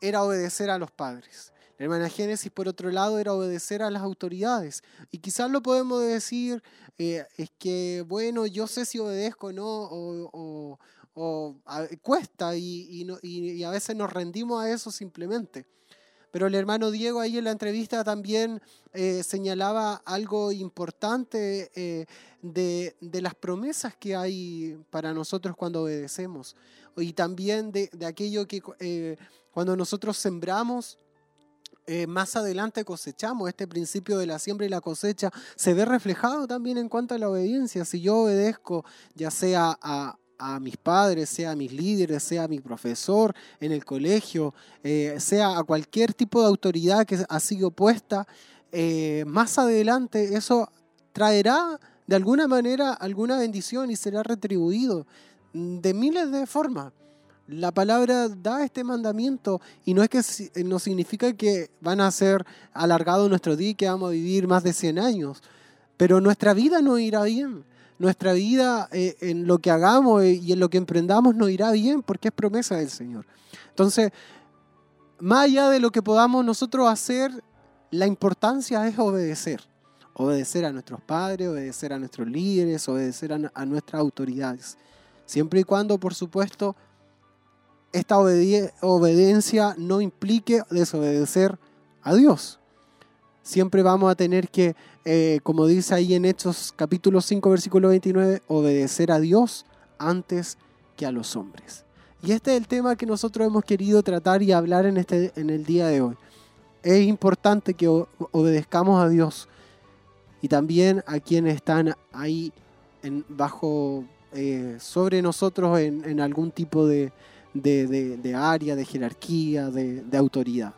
era obedecer a los padres. La hermana Génesis, por otro lado, era obedecer a las autoridades. Y quizás lo podemos decir, eh, es que, bueno, yo sé si obedezco o no, cuesta y, a veces nos rendimos a eso simplemente. Pero el hermano Diego ahí en la entrevista también eh, señalaba algo importante eh, de, las promesas que hay para nosotros cuando obedecemos. Y también de, de aquello que eh, cuando nosotros sembramos, más adelante cosechamos. Este principio de la siembra y la cosecha se ve reflejado también en cuanto a la obediencia. Si yo obedezco ya sea a, a mis padres, sea a mis líderes, sea a mi profesor en el colegio, eh, sea a cualquier tipo de autoridad que ha sido puesta, eh, más adelante eso traerá de alguna manera alguna bendición y será retribuido de miles de formas. La palabra da este mandamiento y no es que no significa que van a ser alargados nuestro día y que vamos a vivir más de 100 años, pero nuestra vida no irá bien nuestra vida eh, en lo que hagamos eh, y en lo que emprendamos nos irá bien porque es promesa del Señor. Entonces, más allá de lo que podamos nosotros hacer, la importancia es obedecer. Obedecer a nuestros padres, obedecer a nuestros líderes, obedecer a, nuestras autoridades. Siempre y cuando, por supuesto, esta obediencia no implique desobedecer a Dios. Siempre vamos a tener que eh, como dice ahí en Hechos capítulo 5, versículo 29, obedecer a Dios antes que a los hombres. Y este es el tema que nosotros hemos querido tratar y hablar en, este, en el día de hoy. Es importante que obedezcamos a Dios y también a quienes están ahí en, bajo, eh, sobre nosotros en, algún tipo de, de, área, de jerarquía, de autoridad.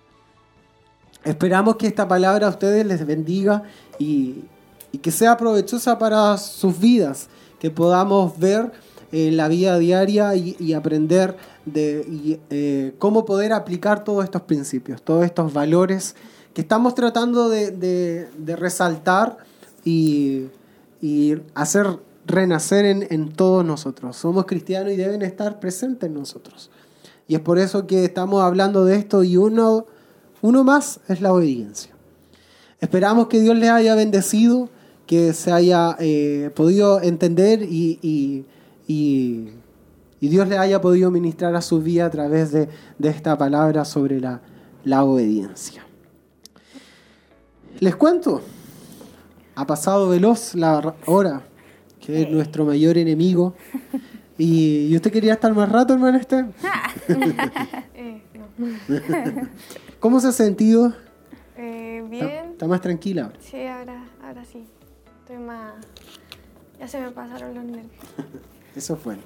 Esperamos que esta palabra a ustedes les bendiga y, que sea provechosa para sus vidas, que podamos ver en la vida diaria y, aprender de y, eh, cómo poder aplicar todos estos principios, todos estos valores que estamos tratando de, de- de resaltar y, y hacer renacer en, en todos nosotros. Somos cristianos y deben estar presentes en nosotros. Y es por eso que estamos hablando de esto y uno, uno más es la obediencia. Esperamos que Dios les haya bendecido, que se haya eh, podido entender y, y- y- y Dios les haya podido ministrar a su vida a través de, de esta palabra sobre la, la obediencia. Les cuento, ha pasado veloz la hora, que es nuestro mayor enemigo. Y, ¿y usted quería estar más rato, hermano este? Eh. ¿Cómo se ha sentido? Eh, ¿Está, bien. está más tranquila ahora? Sí, ahora, ahora sí. Estoy más. Ya se me pasaron los nervios. Eso es bueno.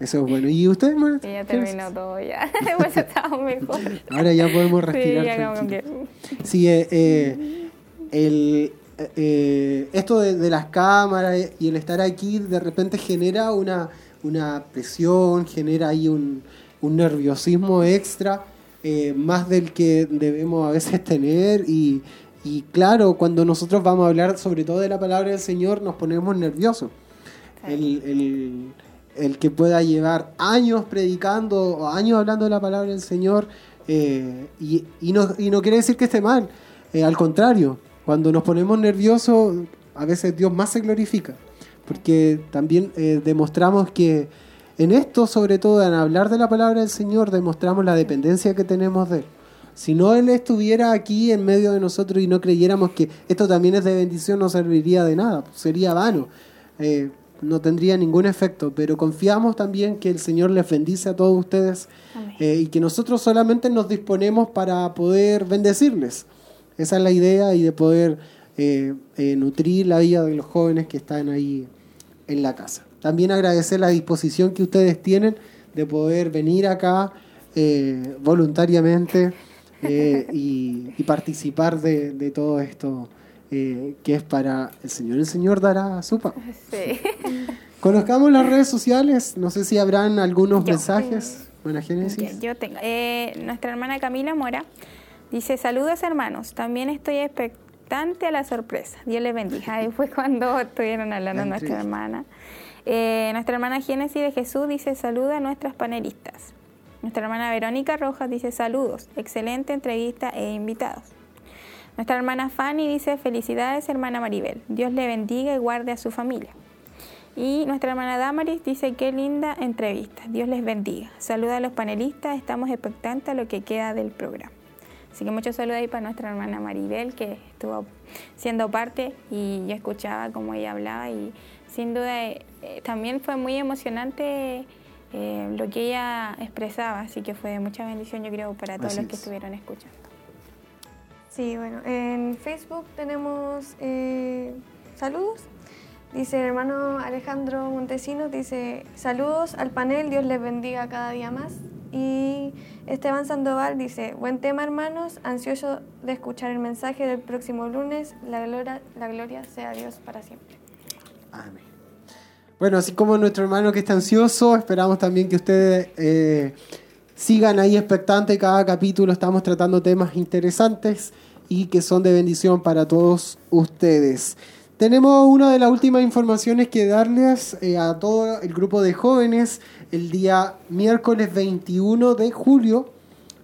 Eso es bueno. ¿Y usted, hermano? Y ya ¿Qué les- terminó todo ya. Después estamos mejor. Ahora ya podemos Sí, respirar ya como tranquilos. que- Sí, eh, eh, el, eh, esto de, de las cámaras y el estar aquí de repente genera una, una presión, genera ahí un, un nerviosismo extra, eh, más del que debemos a veces tener. Y, y claro, cuando nosotros vamos a hablar sobre todo de la palabra del Señor, nos ponemos nerviosos. El, el- el que pueda llevar años predicando o años hablando de la palabra del Señor eh, y, y no, y no quiere decir que esté mal, eh, al contrario, cuando nos ponemos nerviosos a veces Dios más se glorifica, porque también eh, demostramos que en esto, sobre todo en hablar de la palabra del Señor, demostramos la dependencia que tenemos de Él. Si no Él estuviera aquí en medio de nosotros y no creyéramos que esto también es de bendición, no serviría de nada, sería vano. Eh, no tendría ningún efecto, pero confiamos también que el Señor les bendice a todos ustedes eh, y que nosotros solamente nos disponemos para poder bendecirles. Esa es la idea y de poder eh, eh, nutrir la vida de los jóvenes que están ahí en la casa. También agradecer la disposición que ustedes tienen de poder venir acá eh, voluntariamente eh, y, y participar de, de todo esto eh, que es para el Señor. El Señor dará su pago. Sí. Conozcamos las redes sociales. No sé si habrán algunos mensajes. Buena Génesis. Yo tengo. Nuestra hermana Camila Mora dice: Saludos, hermanos. También estoy expectante a la sorpresa. Dios les bendiga. Ahí fue cuando estuvieron hablando La nuestra hermana. Eh, nuestra hermana Génesis de Jesús dice: Saluda a nuestras panelistas. Nuestra hermana Verónica Rojas dice: Saludos. Excelente entrevista e invitados. Nuestra hermana Fanny dice: Felicidades, hermana Maribel. Dios le bendiga y guarde a su familia. Y nuestra hermana Damaris dice, qué linda entrevista, Dios les bendiga. Saluda a los panelistas, estamos expectantes a lo que queda del programa. Así que muchos saludos ahí para nuestra hermana Maribel, que estuvo siendo parte y yo escuchaba cómo ella hablaba y sin duda eh, eh, también fue muy emocionante eh, lo que ella expresaba, así que fue de mucha bendición yo creo para todos Así los que es. estuvieron escuchando. Sí, bueno, en Facebook tenemos eh, saludos. Dice el hermano Alejandro Montesinos, dice saludos al panel, Dios les bendiga cada día más. Y Esteban Sandoval dice, buen tema hermanos, ansioso de escuchar el mensaje del próximo lunes, la gloria, la gloria sea a Dios para siempre. Amén. Bueno, así como nuestro hermano que está ansioso, esperamos también que ustedes eh, sigan ahí expectantes cada capítulo. Estamos tratando temas interesantes y que son de bendición para todos ustedes. Tenemos una de las últimas informaciones que darles eh, a todo el grupo de jóvenes el día miércoles 21 de julio.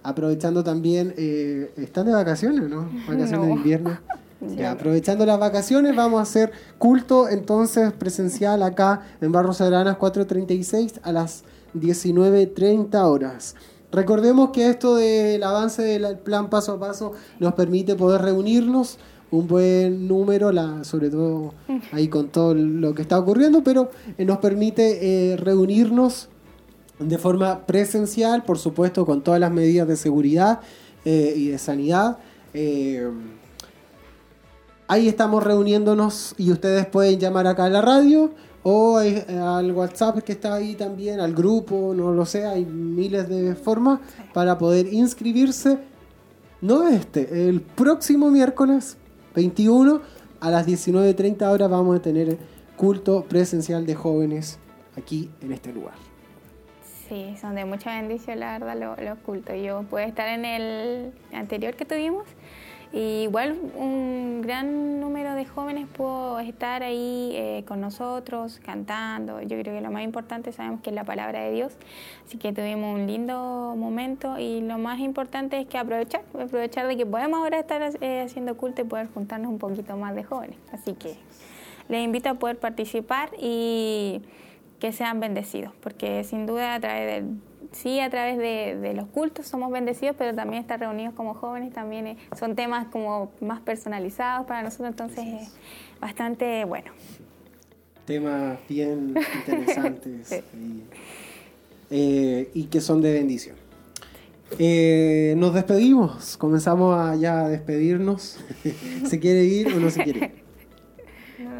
Aprovechando también, eh, ¿están de vacaciones o no? Vacaciones No. de invierno. Aprovechando las vacaciones, vamos a hacer culto entonces presencial acá en Barros Aranas 436 a las 19.30 horas. Recordemos que esto del avance del plan paso a paso nos permite poder reunirnos un buen número, la, sobre todo ahí con todo lo que está ocurriendo, pero eh, nos permite eh, reunirnos de forma presencial, por supuesto, con todas las medidas de seguridad eh, y de sanidad. Ahí estamos reuniéndonos y ustedes pueden llamar acá a la radio o eh, al WhatsApp que está ahí también, al grupo, no lo sé, hay miles de formas para poder inscribirse. No este, el próximo miércoles 21 a las 19.30 horas vamos a tener culto presencial de jóvenes aquí en este lugar. Sí, son de mucha bendición, la verdad, los, los cultos. Yo pude estar en el anterior que tuvimos y igual un gran número de jóvenes pudo estar ahí eh, con nosotros cantando. Yo creo que lo más importante sabemos que es la palabra de Dios, así que tuvimos un lindo momento y lo más importante es que aprovechar, aprovechar de que podemos ahora estar eh, haciendo culto y poder juntarnos un poquito más de jóvenes. Así que les invito a poder participar y que sean bendecidos, porque sin duda a través del sí, a través de, los cultos somos bendecidos, pero también estar reunidos como jóvenes también son temas como más personalizados para nosotros, entonces es bastante bueno. Temas bien interesantes eh, y, que son de bendición. Eh, nos despedimos, comenzamos a ya a despedirnos. ¿Se quiere ir o no se quiere ir?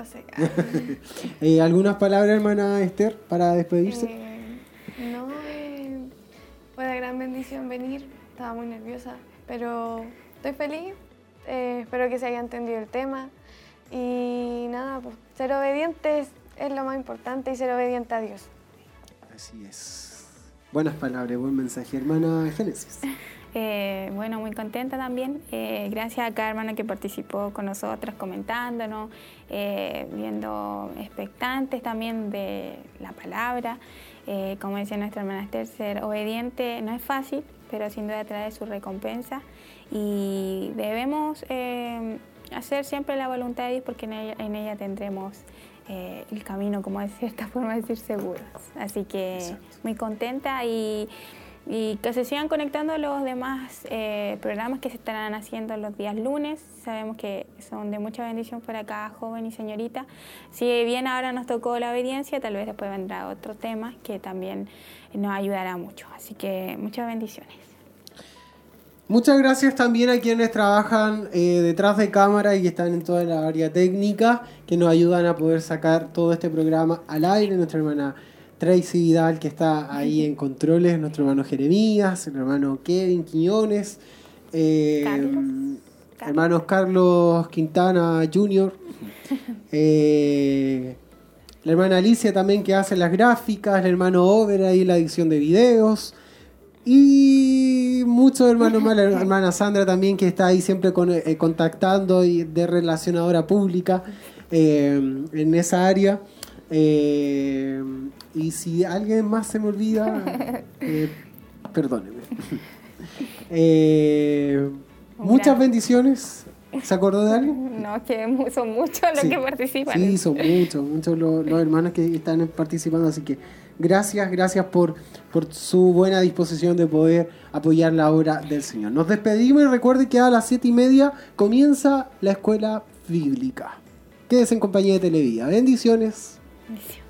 No lo sé. Eh, ¿Algunas palabras, hermana Esther, para despedirse? bendición venir, estaba muy nerviosa, pero estoy feliz, eh, espero que se haya entendido el tema y nada, pues ser obedientes es lo más importante y ser obediente a Dios. Así es. Buenas palabras, buen mensaje, hermana Génesis. Eh, bueno, muy contenta también. Eh, gracias a cada hermano que participó con nosotras, comentándonos, viendo expectantes también de la palabra. Eh, como decía nuestra hermana Esther, ser obediente no es fácil, pero sin duda trae su recompensa y debemos eh, hacer siempre la voluntad de Dios porque en ella, tendremos eh, el camino, como de cierta forma decir, seguros. Así que muy contenta y y que se sigan conectando los demás eh, programas que se estarán haciendo los días lunes. Sabemos que son de mucha bendición para cada joven y señorita. Si bien ahora nos tocó la obediencia, tal vez después vendrá otro tema que también nos ayudará mucho. Así que muchas bendiciones. Muchas gracias también a quienes trabajan eh, detrás de cámara y que están en toda la área técnica, que nos ayudan a poder sacar todo este programa al aire. Nuestra hermana Tracy Vidal, que está ahí en controles, nuestro hermano Jeremías, el hermano Kevin Quiñones, eh, hermanos Carlos Quintana Jr., eh, la hermana Alicia también que hace las gráficas, el hermano Over ahí la edición de videos. Y muchos hermanos más, la hermana Sandra también que está ahí siempre eh, contactando y de relacionadora pública en esa área. Eh, y si alguien más se me olvida, eh, perdóneme. Eh, muchas bendiciones. ¿Se acordó de alguien? No, que son muchos los que participan. Sí, son muchos, muchos los, hermanos que están participando. Así que gracias, gracias por, por su buena disposición de poder apoyar la obra del Señor. Nos despedimos y recuerde que a las siete y media comienza la escuela bíblica. Quédese en compañía de Televida. Bendiciones. Bendiciones.